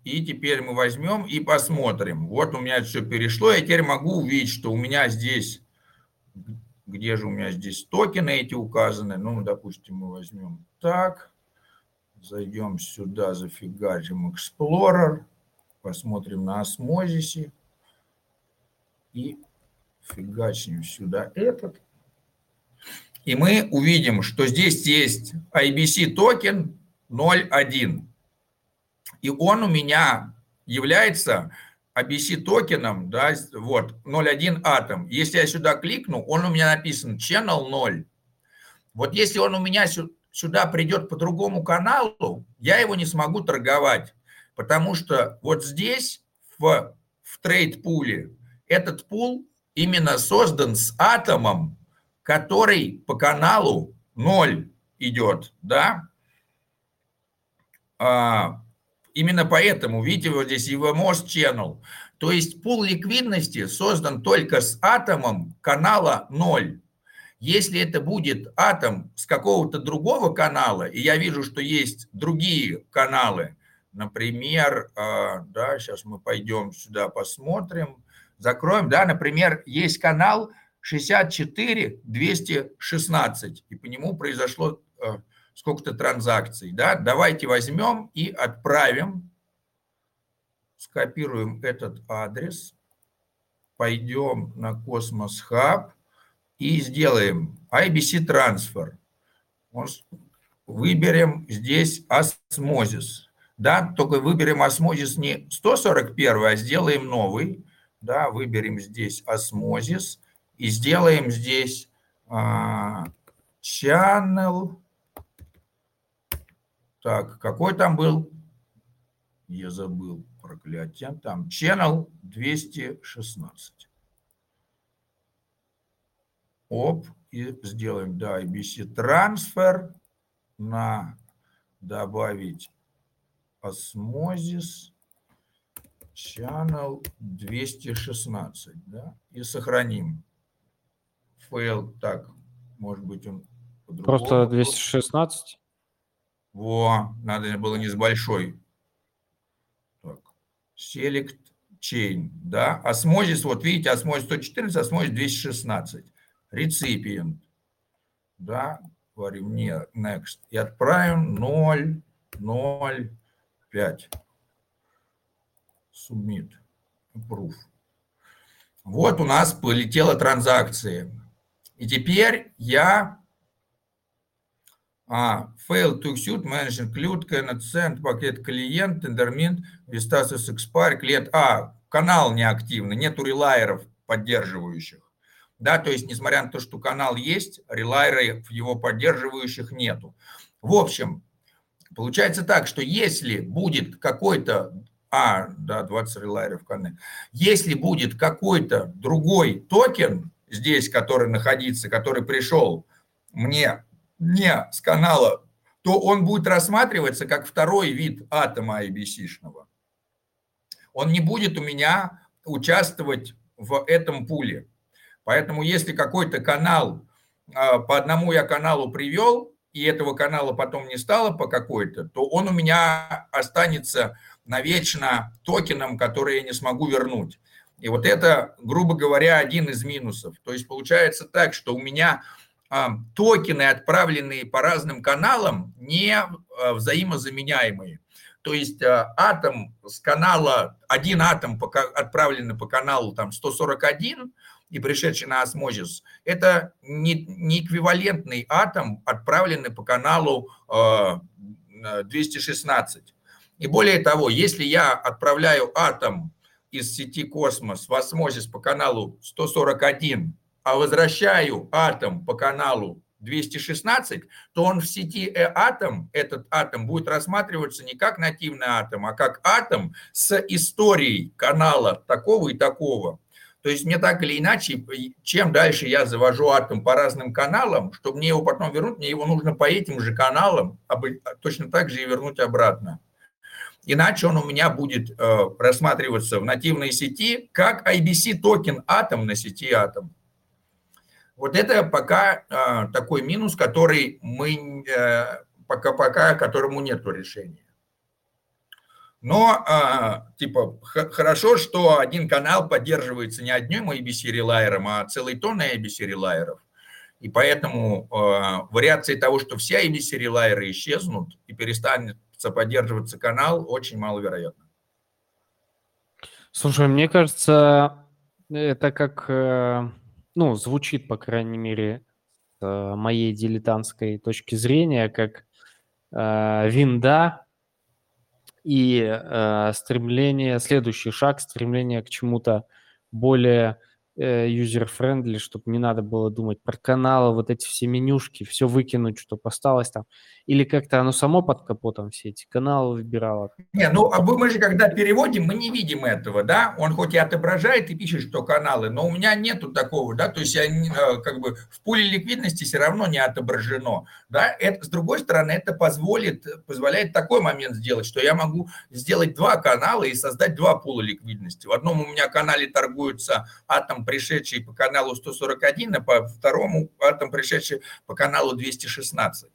И теперь мы возьмем и посмотрим. Вот у меня все перешло. Я теперь могу увидеть, что у меня здесь... Где же у меня здесь токены эти указаны? Ну, допустим, мы возьмем так. Зайдем сюда, зафигачим Explorer. Посмотрим на осмозисе. И фигачим сюда этот. И мы увидим, что здесь есть IBC токен 0.1 и он у меня является ABC токеном, да, вот, 0.1 атом. Если я сюда кликну, он у меня написан channel 0. Вот если он у меня сюда придет по другому каналу, я его не смогу торговать, потому что вот здесь в, в трейд-пуле этот пул именно создан с атомом, который по каналу 0 идет, да, а, Именно поэтому, видите, вот здесь EVMOS Channel. То есть пул ликвидности создан только с атомом канала 0. Если это будет атом с какого-то другого канала, и я вижу, что есть другие каналы, например, а, да, сейчас мы пойдем сюда посмотрим, закроем, да, например, есть канал 64 216, и по нему произошло а, сколько-то транзакций, да, давайте возьмем и отправим, скопируем этот адрес, пойдем на Cosmos Hub и сделаем IBC Transfer. Выберем здесь Osmosis. Да, только выберем Osmosis не 141, а сделаем новый. Да, выберем здесь Osmosis и сделаем здесь а, channel. Так, какой там был? Я забыл проклятие. Там channel 216. Оп, и сделаем, да, IBC transfer на добавить осмозис channel 216, да, и сохраним. Фейл, так, может быть он Просто 216? Во, надо было не с большой. Так, select chain, да, осмозис, вот видите, осмозис 114, осмозис 216, recipient, да, говорим не next, и отправим 0, 0, 5. Submit. Approve. Вот у нас полетела транзакция. И теперь я а, fail to execute, manage include, cannot send, пакет клиент, endermint, status expire, клиент. А, канал неактивный, нету релайеров поддерживающих. Да, то есть, несмотря на то, что канал есть, релайеров его поддерживающих нету. В общем, Получается так, что если будет какой-то, а, да, 20 релайеров коннект, если будет какой-то другой токен здесь, который находится, который пришел мне не с канала, то он будет рассматриваться как второй вид атома IBC-шного. Он не будет у меня участвовать в этом пуле. Поэтому если какой-то канал, а, по одному я каналу привел, и этого канала потом не стало по какой-то, то он у меня останется навечно токеном, который я не смогу вернуть. И вот это, грубо говоря, один из минусов. То есть получается так, что у меня токены, отправленные по разным каналам, не а, взаимозаменяемые. То есть а, атом с канала, один атом отправленный по каналу там 141, и пришедший на осмозис, это не, не эквивалентный атом, отправленный по каналу э, 216. И более того, если я отправляю атом из сети Космос в Osmosis по каналу 141, а возвращаю атом по каналу 216, то он в сети э атом, этот атом будет рассматриваться не как нативный атом, а как атом с историей канала такого и такого. То есть мне так или иначе, чем дальше я завожу атом по разным каналам, чтобы мне его потом вернуть, мне его нужно по этим же каналам а точно так же и вернуть обратно. Иначе он у меня будет э, рассматриваться в нативной сети как IBC токен атом на сети атом. Вот это пока э, такой минус, который мы э, пока пока которому нету решения. Но, а, типа, хорошо, что один канал поддерживается не одним ABC релайером, а целой тонной ABC релайеров. И поэтому а, вариации того, что все ABC релайеры исчезнут и перестанет поддерживаться канал, очень маловероятно. Слушай, мне кажется, это как, э, ну, звучит, по крайней мере, с моей дилетантской точки зрения, как э, винда и э, стремление, следующий шаг, стремление к чему-то более Э, user-friendly, чтобы не надо было думать про каналы, вот эти все менюшки, все выкинуть, что осталось там. Или как-то оно само под капотом все эти каналы выбирало. Не, ну а мы же когда переводим, мы не видим этого, да? Он хоть и отображает и пишет, что каналы, но у меня нету такого, да? То есть я э, как бы в пуле ликвидности все равно не отображено, да? Это, с другой стороны, это позволит, позволяет такой момент сделать, что я могу сделать два канала и создать два пула ликвидности. В одном у меня канале торгуется атом атом, пришедший по каналу 141, а по второму атом, пришедший по каналу 216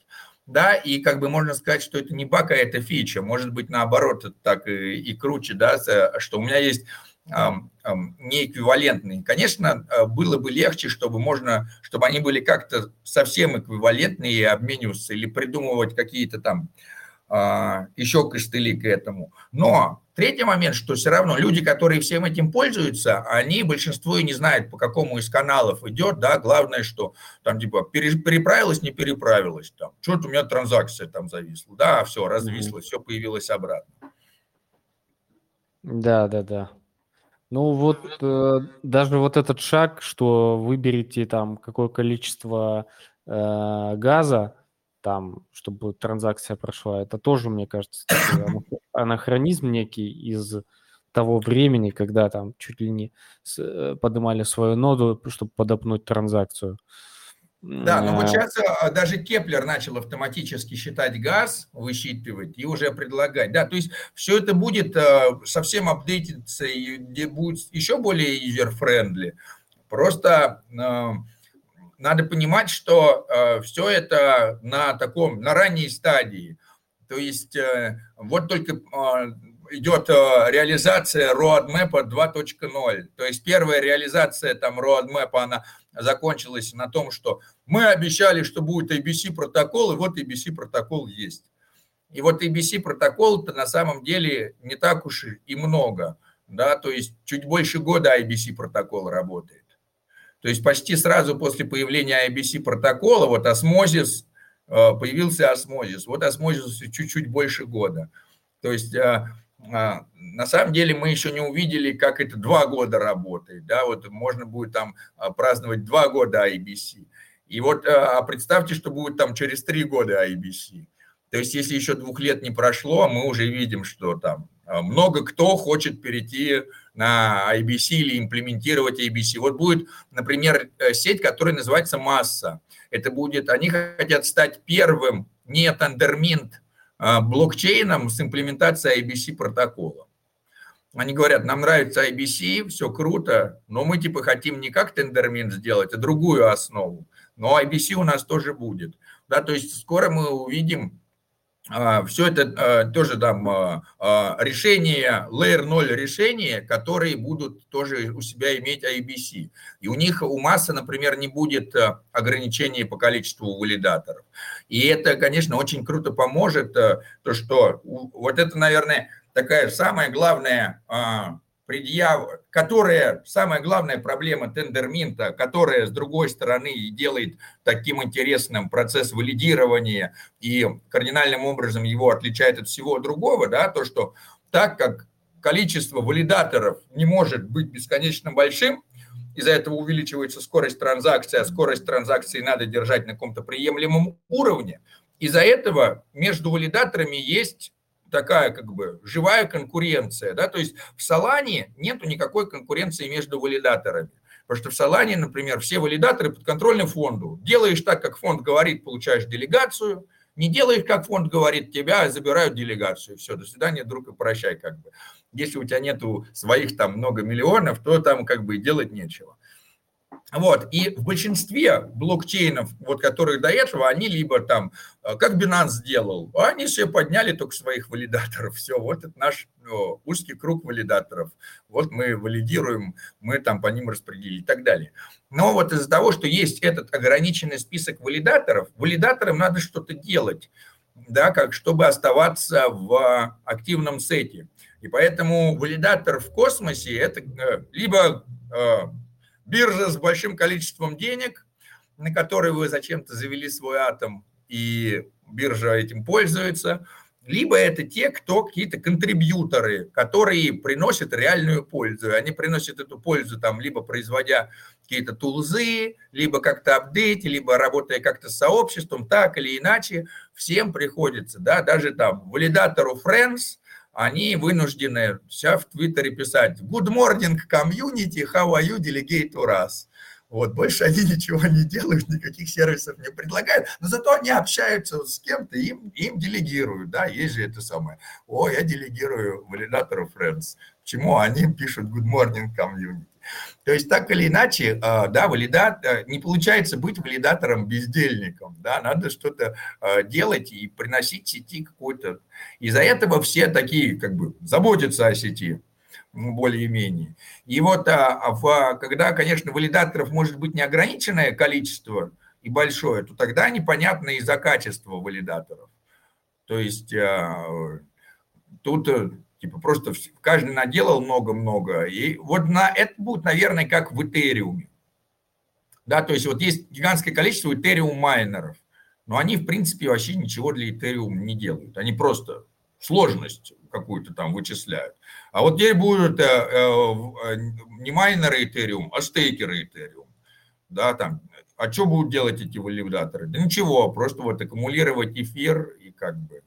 да, и как бы можно сказать, что это не баг, а это фича, может быть, наоборот, это так и, и круче, да, что у меня есть неэквивалентные. Конечно, э, было бы легче, чтобы можно, чтобы они были как-то совсем эквивалентные и обмениваться или придумывать какие-то там а, еще костыли к этому. Но третий момент, что все равно люди, которые всем этим пользуются, они большинство и не знают, по какому из каналов идет, да, главное, что там типа переправилась, не переправилась, там, что-то у меня транзакция там зависла, да, все, развисло, все появилось обратно. Да, да, да. Ну вот э, даже вот этот шаг, что выберите там какое количество э, газа, там, чтобы транзакция прошла, это тоже, мне кажется, *coughs* анахронизм некий из того времени, когда там чуть ли не э, поднимали свою ноду, чтобы подопнуть транзакцию. Да, но вот сейчас а, даже Keplr начал автоматически считать газ, высчитывать и уже предлагать. Да, то есть все это будет а, совсем апдейтиться и будет еще более user-friendly. Просто а, надо понимать, что все это на таком, на ранней стадии. То есть э, вот только идет реализация Roadmap 2.0. То есть первая реализация там Roadmap, она закончилась на том, что мы обещали, что будет ABC протокол, и вот ABC протокол есть. И вот ABC протокол-то на самом деле не так уж и много, да, то есть чуть больше года IBC протокол работает. То есть почти сразу после появления IBC протокола, вот осмозис, э, появился осмозис. Вот осмозис чуть-чуть больше года. То есть э, а, на самом деле мы еще не увидели, как это два года работает. Да, вот можно будет там праздновать два года IBC. И вот а, представьте, что будет там через три года IBC. То есть если еще двух лет не прошло, мы уже видим, что там много кто хочет перейти на IBC или имплементировать IBC. Вот будет, например, э, сеть, которая называется Масса. Это будет, они хотят стать первым не тандерминт а, блокчейном с имплементацией IBC протокола. Они говорят, нам нравится IBC, все круто, но мы типа хотим не как тендермин сделать, а другую основу. Но IBC у нас тоже будет. Да, то есть скоро мы увидим все это а, тоже там а, решения, Layer 0 решения, которые будут тоже у себя иметь IBC. И у них, у массы, например, не будет ограничений по количеству валидаторов. И это, конечно, очень круто поможет, то что вот это, наверное, такая самая главная предъяв, которая, самая главная проблема тендерминта, которая, с другой стороны, и делает таким интересным процесс валидирования и кардинальным образом его отличает от всего другого, да, то, что так как количество валидаторов не может быть бесконечно большим, из-за этого увеличивается скорость транзакции, а скорость транзакции надо держать на каком-то приемлемом уровне. Из-за этого между валидаторами есть такая как бы живая конкуренция, да, то есть в Солане нету никакой конкуренции между валидаторами. Потому что в Солане, например, все валидаторы подконтрольны фонду. Делаешь так, как фонд говорит, получаешь делегацию. Не делаешь, как фонд говорит, тебя забирают делегацию. Все, до свидания, друг, и прощай как бы. Если у тебя нету своих там много миллионов, то там как бы делать нечего. Вот, и в большинстве блокчейнов, вот, которые до этого, они либо там, э, как Binance сделал, они себе подняли только своих валидаторов. Все, вот это наш о, узкий круг валидаторов. Вот мы валидируем, мы там по ним распределили и так далее. Но вот из-за того, что есть этот ограниченный список валидаторов, валидаторам надо что-то делать, да, как чтобы оставаться в активном сете. И поэтому валидатор в космосе это э, либо биржа с большим количеством денег, на которой вы зачем-то завели свой атом, и биржа этим пользуется, либо это те, кто какие-то контрибьюторы, которые приносят реальную пользу. Они приносят эту пользу, там, либо производя какие-то тулзы, либо как-то апдейте, либо работая как-то с сообществом, так или иначе, всем приходится, да, даже там валидатору Friends – они вынуждены сейчас в Твиттере писать «Good morning, community, how are you, delegate to us?» Вот, больше они ничего не делают, никаких сервисов не предлагают, но зато они общаются с кем-то, им, им делегируют, да, есть же это самое. О, я делегирую валидатору Friends. Почему они пишут good morning community? То есть так или иначе, а, да, валидат, не получается быть валидатором-бездельником, да, надо что-то а, делать и приносить сети какой-то. Из-за этого все такие, как бы, заботятся о сети более-менее. И вот а, когда, конечно, валидаторов может быть неограниченное количество и большое, то тогда непонятно из-за качества валидаторов. То есть тут э, Типа просто каждый наделал много-много. И вот на, это будет, наверное, как в Этериуме. Да, то есть вот есть гигантское количество Этериум майнеров, но они, в принципе, вообще ничего для Этериума не делают. Они просто сложность какую-то там вычисляют. А вот теперь будут э, э, не майнеры Ethereum, а стейкеры Ethereum. Да, там, а что будут делать эти валидаторы? Да ничего, просто вот аккумулировать эфир и как бы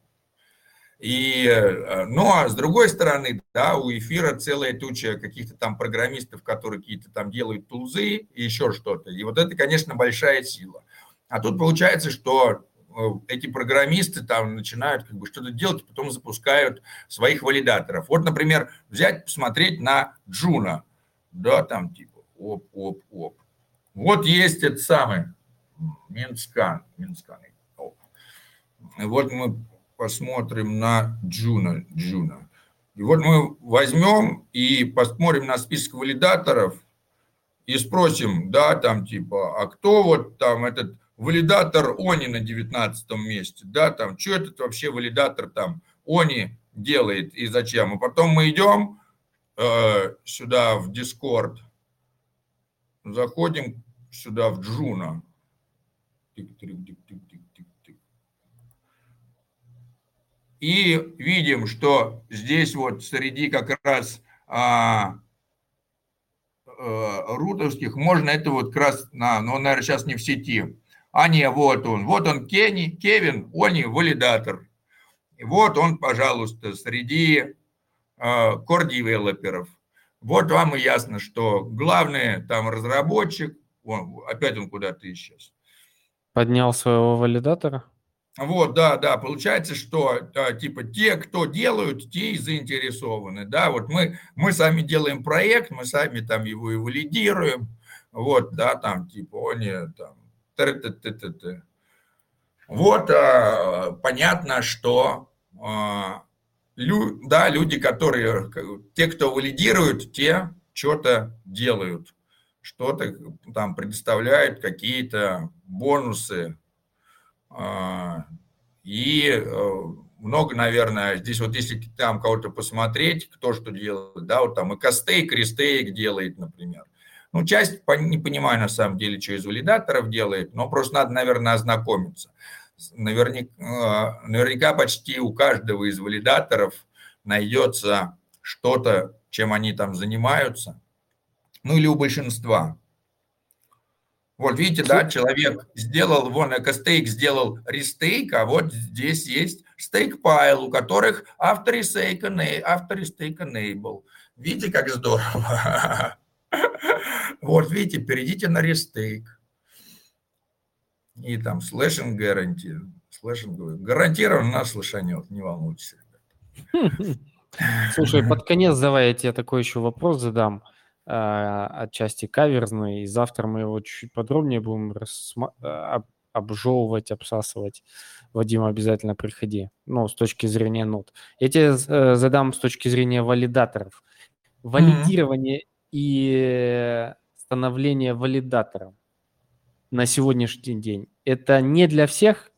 и, э, ну, а с другой стороны, да, у эфира целая туча каких-то там программистов, которые какие-то там делают тулзы и еще что-то. И вот это, конечно, большая сила. А тут получается, что э, эти программисты там начинают как бы что-то делать, потом запускают своих валидаторов. Вот, например, взять, посмотреть на Juno, да, там типа оп, оп, оп. Вот есть этот самый Mintscan, Mintscan. Вот мы посмотрим на Juno. Juno. И вот мы возьмем и посмотрим на список валидаторов и спросим, да, там типа, а кто вот там этот валидатор Они на 19 месте, да, там, что этот вообще валидатор там Они делает и зачем. И потом мы идем э, сюда в Discord, заходим сюда в Джуна. И видим, что здесь вот среди как раз а, а, рутовских можно это вот как раз, на, но он, наверное, сейчас не в сети. А не, вот он. Вот он, Кенни, Кевин, валидатор. И вот он, пожалуйста, среди а, core-девелоперов. Вот вам и ясно, что главный там разработчик, он, опять он куда-то исчез. Поднял своего валидатора? Вот, да, да, получается, что да, типа те, кто делают, те и заинтересованы, да, вот мы, мы сами делаем проект, мы сами там его и валидируем, вот, да, там типа они там, т -т -т -т. Вот, а, понятно, что а, лю, да, люди, которые, те, кто валидируют, те что-то делают, что-то там предоставляют какие-то бонусы, и э, много, наверное, здесь вот если там кого-то посмотреть, кто что делает, да, вот там и Костейк, Ристейк делает, например. Ну, часть не понимаю на самом деле, что из валидаторов делает, но просто надо, наверное, ознакомиться. Наверняка, э, наверняка почти у каждого из валидаторов найдется что-то, чем они там занимаются, ну или у большинства. Вот видите, да, человек сделал, вон EcoStake сделал Restake, а вот здесь есть StakePile, у которых autostake enable. Видите, как здорово? *laughs* Вот, видите, перейдите на Restake. И там слэшинг гарантии. Слэшинг гарантированно нас слышанет, не волнуйтесь. Слушай, под конец давай я тебе такой еще вопрос задам. А, отчасти каверзный, и завтра мы его чуть-чуть подробнее будем рассма- а, обжевывать, обсасывать. Вадим, обязательно приходи. Ну, с точки зрения нот. Я тебе э, задам с точки зрения валидаторов. Валидирование mm-hmm. и становление валидатором на сегодняшний день это не для всех?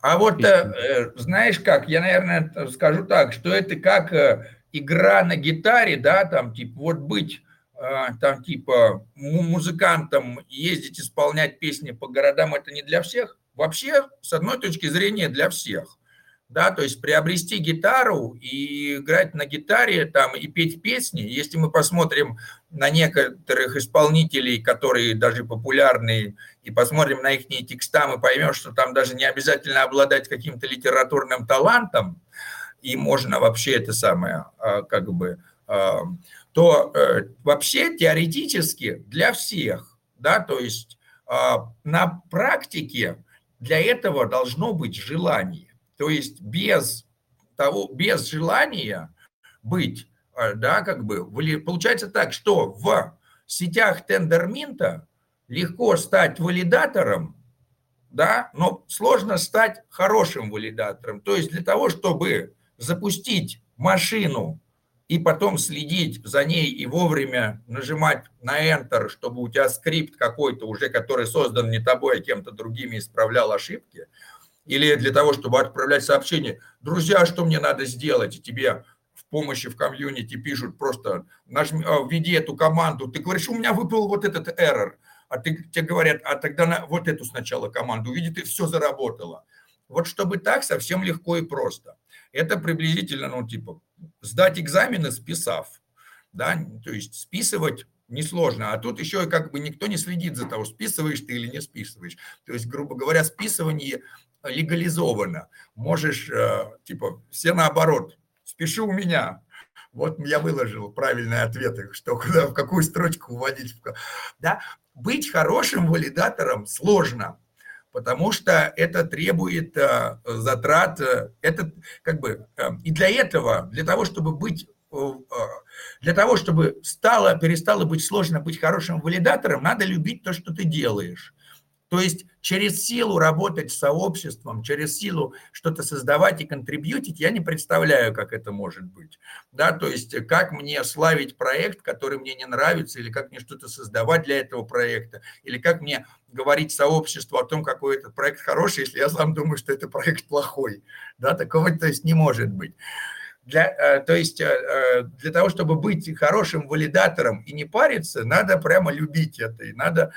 А вот э, э, знаешь как, я, наверное, скажу так, что это как э, игра на гитаре, да, там, типа, вот быть а, там, типа, музыкантом, ездить, исполнять песни по городам, это не для всех. Вообще, с одной точки зрения, для всех. Да, то есть приобрести гитару и играть на гитаре там и петь песни. Если мы посмотрим на некоторых исполнителей, которые даже популярные, и посмотрим на их текста, мы поймем, что там даже не обязательно обладать каким-то литературным талантом, и можно вообще это самое, а, как бы, а, то э, вообще теоретически для всех, да, то есть а, на практике для этого должно быть желание. То есть без того, без желания быть да, как бы, получается так, что в сетях тендерминта легко стать валидатором, да, но сложно стать хорошим валидатором. То есть для того, чтобы запустить машину и потом следить за ней и вовремя нажимать на Enter, чтобы у тебя скрипт какой-то уже, который создан не тобой, а кем-то другими, исправлял ошибки, или для того, чтобы отправлять сообщение, друзья, что мне надо сделать, и тебе в помощи в комьюнити пишут просто, нажми, а, введи эту команду, ты говоришь, у меня выпал вот этот error, а ты, тебе говорят, а тогда на вот эту сначала команду, видит, и все заработало. Вот чтобы так, совсем легко и просто. Это приблизительно, ну, типа, сдать экзамены, списав. Да, то есть списывать несложно, а тут еще как бы никто не следит за того, списываешь ты или не списываешь. То есть, грубо говоря, списывание легализовано. Можешь, э, типа, все наоборот, спеши у меня, вот я выложил правильные ответы, что куда, в какую строчку вводить. Да? Быть хорошим валидатором сложно, потому что это требует э, затрат, э, это как бы, э, и для этого, для того, чтобы быть для того, чтобы стало, перестало быть сложно быть хорошим валидатором, надо любить то, что ты делаешь. То есть через силу работать с сообществом, через силу что-то создавать и контрибьютить, я не представляю, как это может быть. Да, то есть как мне славить проект, который мне не нравится, или как мне что-то создавать для этого проекта, или как мне говорить сообществу о том, какой этот проект хороший, если я сам думаю, что это проект плохой. Да, такого то есть не может быть. Для, э, то есть э, э, для того, чтобы быть хорошим валидатором и не париться, надо прямо любить это, и надо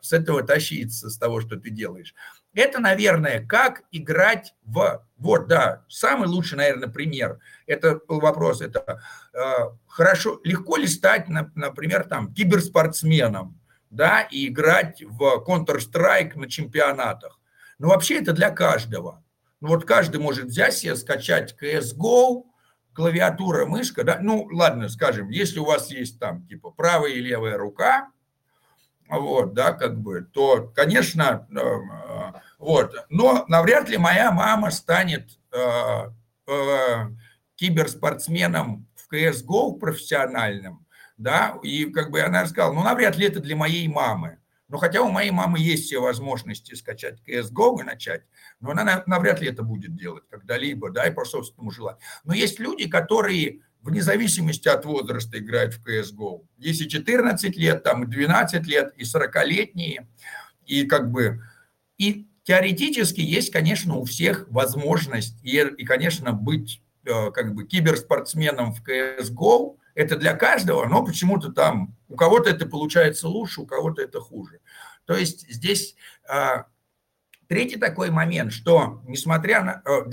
с этого тащиться, с того, что ты делаешь. Это, наверное, как играть в... Вот, да, самый лучший, наверное, пример. Это был вопрос, это хорошо, легко ли стать, например, там, киберспортсменом, да, и играть в Counter-Strike на чемпионатах. Но вообще это для каждого. Ну вот каждый может взять себе, скачать CSGO, клавиатура, мышка, да, ну ладно, скажем, если у вас есть там типа правая и левая рука, вот, да, как бы, то, конечно, э, э, вот, но навряд ли моя мама станет э, киберспортсменом в CSGO профессиональным, да, и как бы она сказала, ну, навряд ли это для моей мамы, но хотя у моей мамы есть все возможности скачать CSGO и начать, но она навряд ли это будет делать когда-либо, да, и по собственному желанию. Но есть люди, которые вне зависимости от возраста играют в CSGO. Есть и 14 лет, там, и 12 лет, и 40-летние, и как бы... И теоретически есть, конечно, у всех возможность, и, и конечно, быть э, как бы киберспортсменом в CSGO, это для каждого, но почему-то там у кого-то это получается лучше, у кого-то это хуже. То есть здесь а, третий такой момент, что несмотря на... А,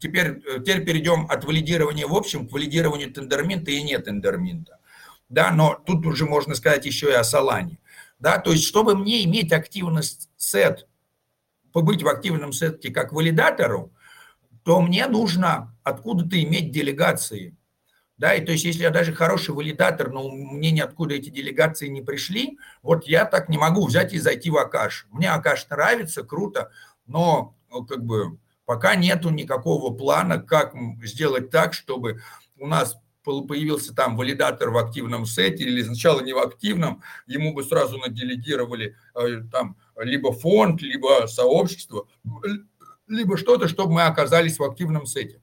теперь, теперь перейдем от валидирования в общем к валидированию тендерминта и нет тендерминта. Да, но тут уже можно сказать еще и о Солане. Да, то есть, чтобы мне иметь активный сет, побыть в активном сете как валидатору, то мне нужно откуда-то иметь делегации – да, и то есть если я даже хороший валидатор, но мне ниоткуда эти делегации не пришли, вот я так не могу взять и зайти в Акаш. Мне Акаш нравится, круто, но ну, как бы пока нету никакого плана, как сделать так, чтобы у нас появился там валидатор в активном сете или сначала не в активном, ему бы сразу наделегировали э, там либо фонд, либо сообщество, либо что-то, чтобы мы оказались в активном сете.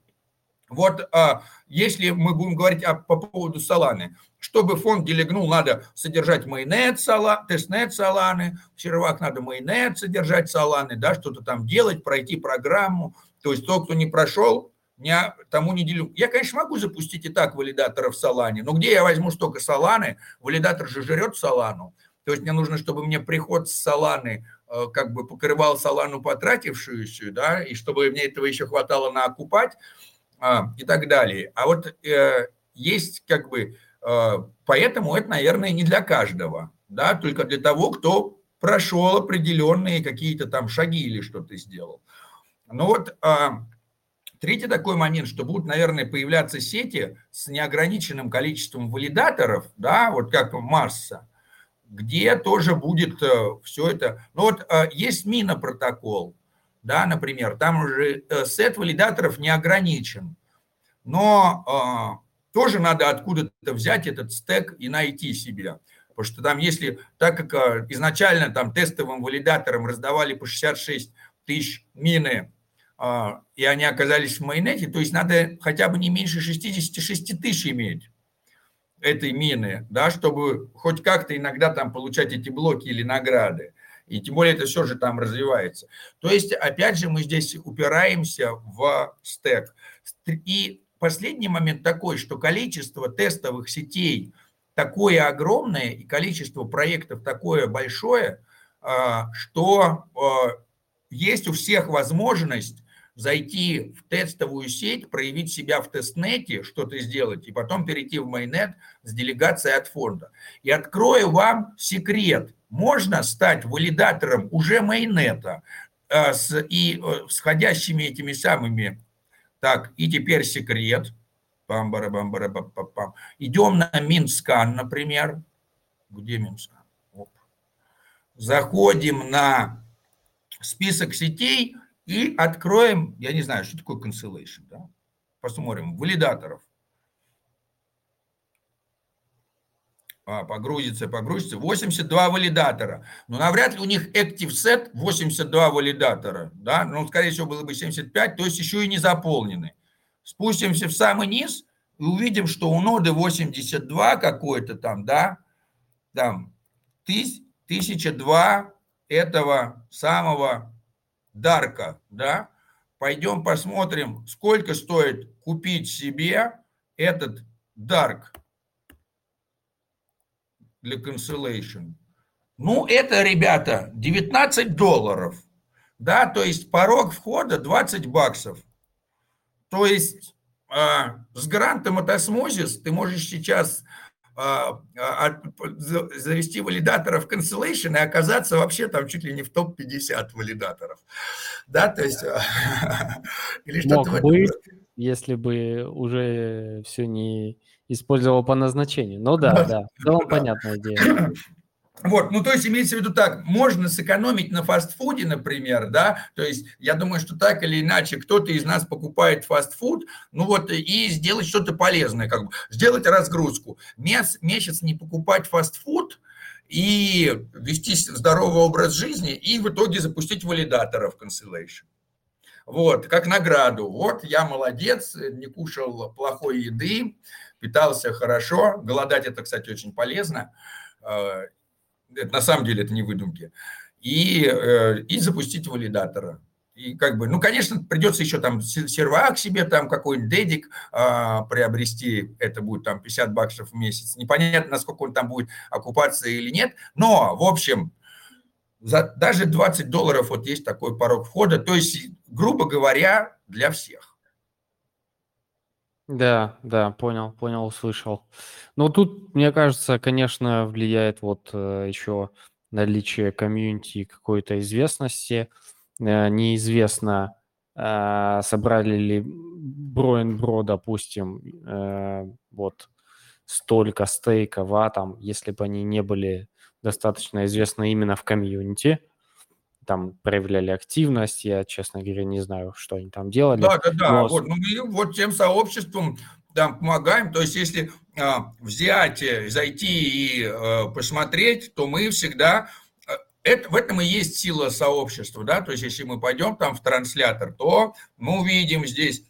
Вот а, если мы будем говорить о, по поводу Соланы, чтобы фонд делегнул, надо содержать майонет, сала, тестнет Соланы, в сервак надо майонет содержать Соланы, да, что-то там делать, пройти программу. То есть тот, кто не прошел, не, тому не делю. Я, конечно, могу запустить и так валидаторов в Солане, но где я возьму столько Соланы? Валидатор же жрет Солану. То есть мне нужно, чтобы мне приход с Соланы э, как бы покрывал Солану потратившуюся, да, и чтобы мне этого еще хватало на окупать и так далее. А вот э, есть как бы, э, поэтому это, наверное, не для каждого, да, только для того, кто прошел определенные какие-то там шаги или что-то сделал. Но вот э, третий такой момент, что будут, наверное, появляться сети с неограниченным количеством валидаторов, да, вот как масса, где тоже будет э, все это. Ну вот есть Мина протокол, да, например, там уже э, сет валидаторов не ограничен. Но, а, тоже надо откуда-то взять этот стек и найти себя. Потому что там, если, так как э, изначально там тестовым валидаторам раздавали по 66 тысяч мины, а, и они оказались в майонете, то есть надо хотя бы не меньше 66 тысяч иметь этой мины, да, чтобы хоть как-то иногда там получать эти блоки или награды. И тем более это все же там развивается. То есть, опять же, мы здесь упираемся в стек. И последний момент такой, что количество тестовых сетей такое огромное и количество проектов такое большое, а, что а, есть у всех возможность зайти в тестовую сеть, проявить себя в тестнете, что-то сделать, и потом перейти в мейннет с делегацией от фонда. И открою вам секрет. Можно стать валидатором уже мейннета э, с, и э, сходящими этими самыми. Так, и теперь секрет. Пам -бара -бам -бара -пам -пам. Идем на Mintscan, например. Где Mintscan? Оп. Заходим на список сетей, и откроем, я не знаю, что такое Constellation, да? посмотрим, валидаторов. А, погрузится, погрузится. 82 валидатора. Но навряд ли у них active set 82 валидатора. Да? Ну, скорее всего, было бы 75, то есть еще и не заполнены. Спустимся в самый низ и увидим, что у ноды 82 какой-то там, да, там 1002 этого самого дарка, да, пойдем посмотрим, сколько стоит купить себе этот дарк для cancellation. Ну, это, ребята, 19 долларов, да, то есть порог входа 20 баксов. То есть э, с грантом от Osmosis ты можешь сейчас а, завести валидаторов cancellation и оказаться вообще там чуть ли не в топ-50 валидаторов. Да, то есть... *laughs* Или что-то Мог быть, если бы уже все не использовал по назначению. Ну да, да, в целом понятная идея. *clears throat* Вот, ну то есть имеется в виду так, можно сэкономить на фастфуде, например, да, то есть я думаю, что так или иначе кто-то из нас покупает фастфуд, ну вот и сделать что-то полезное, как бы сделать разгрузку. Месяц, месяц не покупать фастфуд и вести здоровый образ жизни и в итоге запустить валидаторов Cancellation. Вот, как награду. Вот я молодец, не кушал плохой еды, питался хорошо. Голодать это, кстати, очень полезно э, это, на самом деле это не выдумки, и, э, и запустить валидатора. И как бы, ну, конечно, придется еще там сервак себе, там какой-нибудь дедик а, приобрести, это будет там 50 баксов в месяц. Непонятно, насколько он там будет окупаться или нет, но, в общем, за, даже 20 долларов вот есть такой порог входа, то есть, грубо говоря, для всех. Да, да, понял, понял, услышал. Ну, тут, мне кажется, конечно, влияет вот э, еще наличие комьюнити какой-то известности. Э, неизвестно, э, собрали ли Бро Бро, допустим, э, вот столько стейков, а там, если бы они не были достаточно известны именно в комьюнити там проявляли активность. Я, честно говоря, не знаю, что они там делали. Да, да, да. Но... Вот, ну, мы вот тем сообществом там помогаем. То есть, если а, взять, э, зайти и а, посмотреть, то мы всегда... Э, это, в этом и есть сила сообщества, да, то есть если мы пойдем там в транслятор, то мы увидим здесь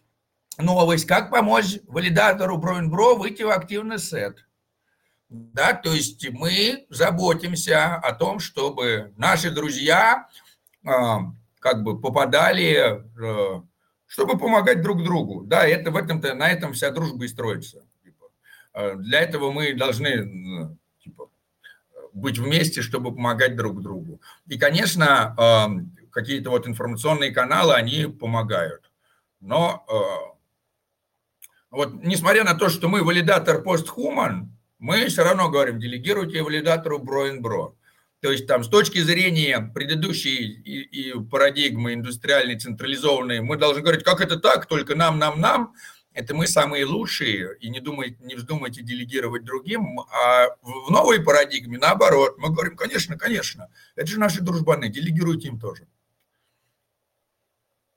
новость, как помочь валидатору Броинбро выйти в активный сет. Да, то есть мы заботимся о том, чтобы наши друзья как бы попадали, э, чтобы помогать друг другу. Да, это в этом-то, на этом вся дружба и строится. Типа. А, для этого мы должны типа, быть вместе, чтобы помогать друг другу. И, конечно, а, какие-то вот информационные каналы, они помогают. Но вот несмотря на то, что мы валидатор постхуман, мы все равно говорим, делегируйте валидатору бро-ин-бро. То есть там с точки зрения предыдущей и, и парадигмы индустриальной, централизованной, мы должны говорить, как это так, только нам, нам, нам, это мы самые лучшие, и не, думайте, не вздумайте делегировать другим, а в новой парадигме наоборот, мы говорим, конечно, конечно, это же наши дружбаны, делегируйте им тоже.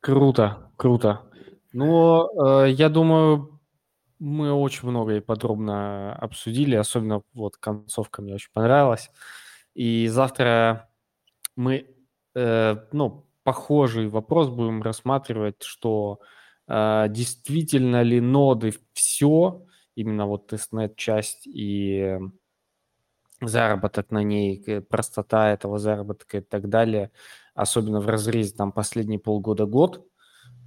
Круто, круто. Ну, э, я думаю, мы очень много и подробно обсудили, особенно вот концовка мне очень понравилась. И завтра мы, э, ну, похожий вопрос будем рассматривать, что э, действительно ли ноды все, именно вот тестнет часть и заработок на ней, простота этого заработка и так далее, особенно в разрезе там последние полгода-год,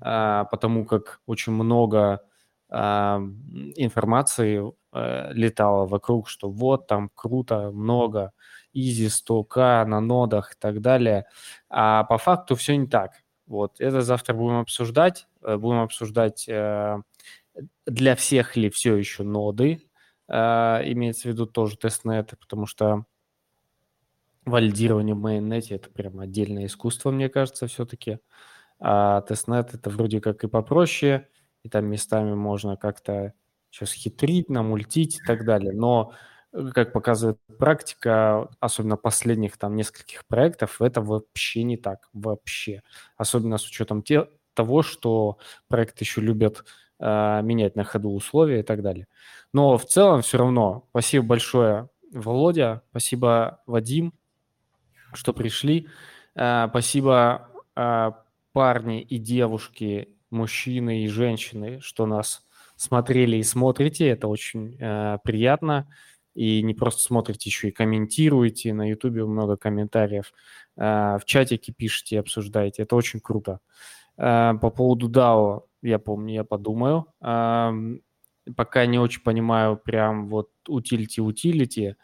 а, потому как очень много а, информации э, летало вокруг, что вот там круто, много, easy 100к на нодах и так далее. А по факту все не так. Вот, это завтра будем обсуждать. Э, будем обсуждать, э, для всех ли все еще ноды, имеется в виду тоже тестнеты, потому что валидирование в мейннете – это прям отдельное искусство, мне кажется, все-таки. А тестнет – это вроде как и попроще, и там местами можно как-то сейчас хитрить, намультить и так далее. Но, э, как показывает практика, особенно последних там нескольких проектов, это вообще не так, вообще. Особенно с учетом те, того, что проекты еще любят э, менять на ходу условия и так далее. Но в целом все равно спасибо большое, Володя, спасибо, Вадим, что пришли. Э, спасибо, э, парни и девушки, мужчины и женщины, что нас смотрели и смотрите. Это очень э, приятно. И не просто смотрите, еще и комментируете. На Ютубе много комментариев. Э, в чатике пишите, обсуждаете. Это очень круто. Э, по поводу DAO, я помню, я подумаю. Пока не очень понимаю прям вот utility-utility.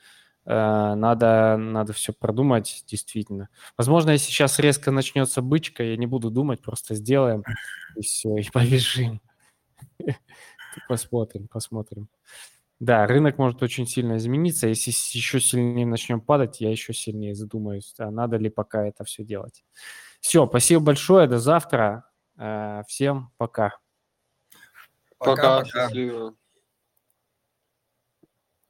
Э, надо, надо все продумать, действительно. Возможно, если сейчас резко начнется бычка, я не буду думать, просто сделаем, и все, и *laughs* побежим. Посмотрим, посмотрим. Да, рынок может очень сильно измениться. Если еще сильнее начнем падать, я еще сильнее задумаюсь, а надо ли пока это все делать. Все, спасибо большое, до завтра. Э, всем пока. Пока, пока. счастливо.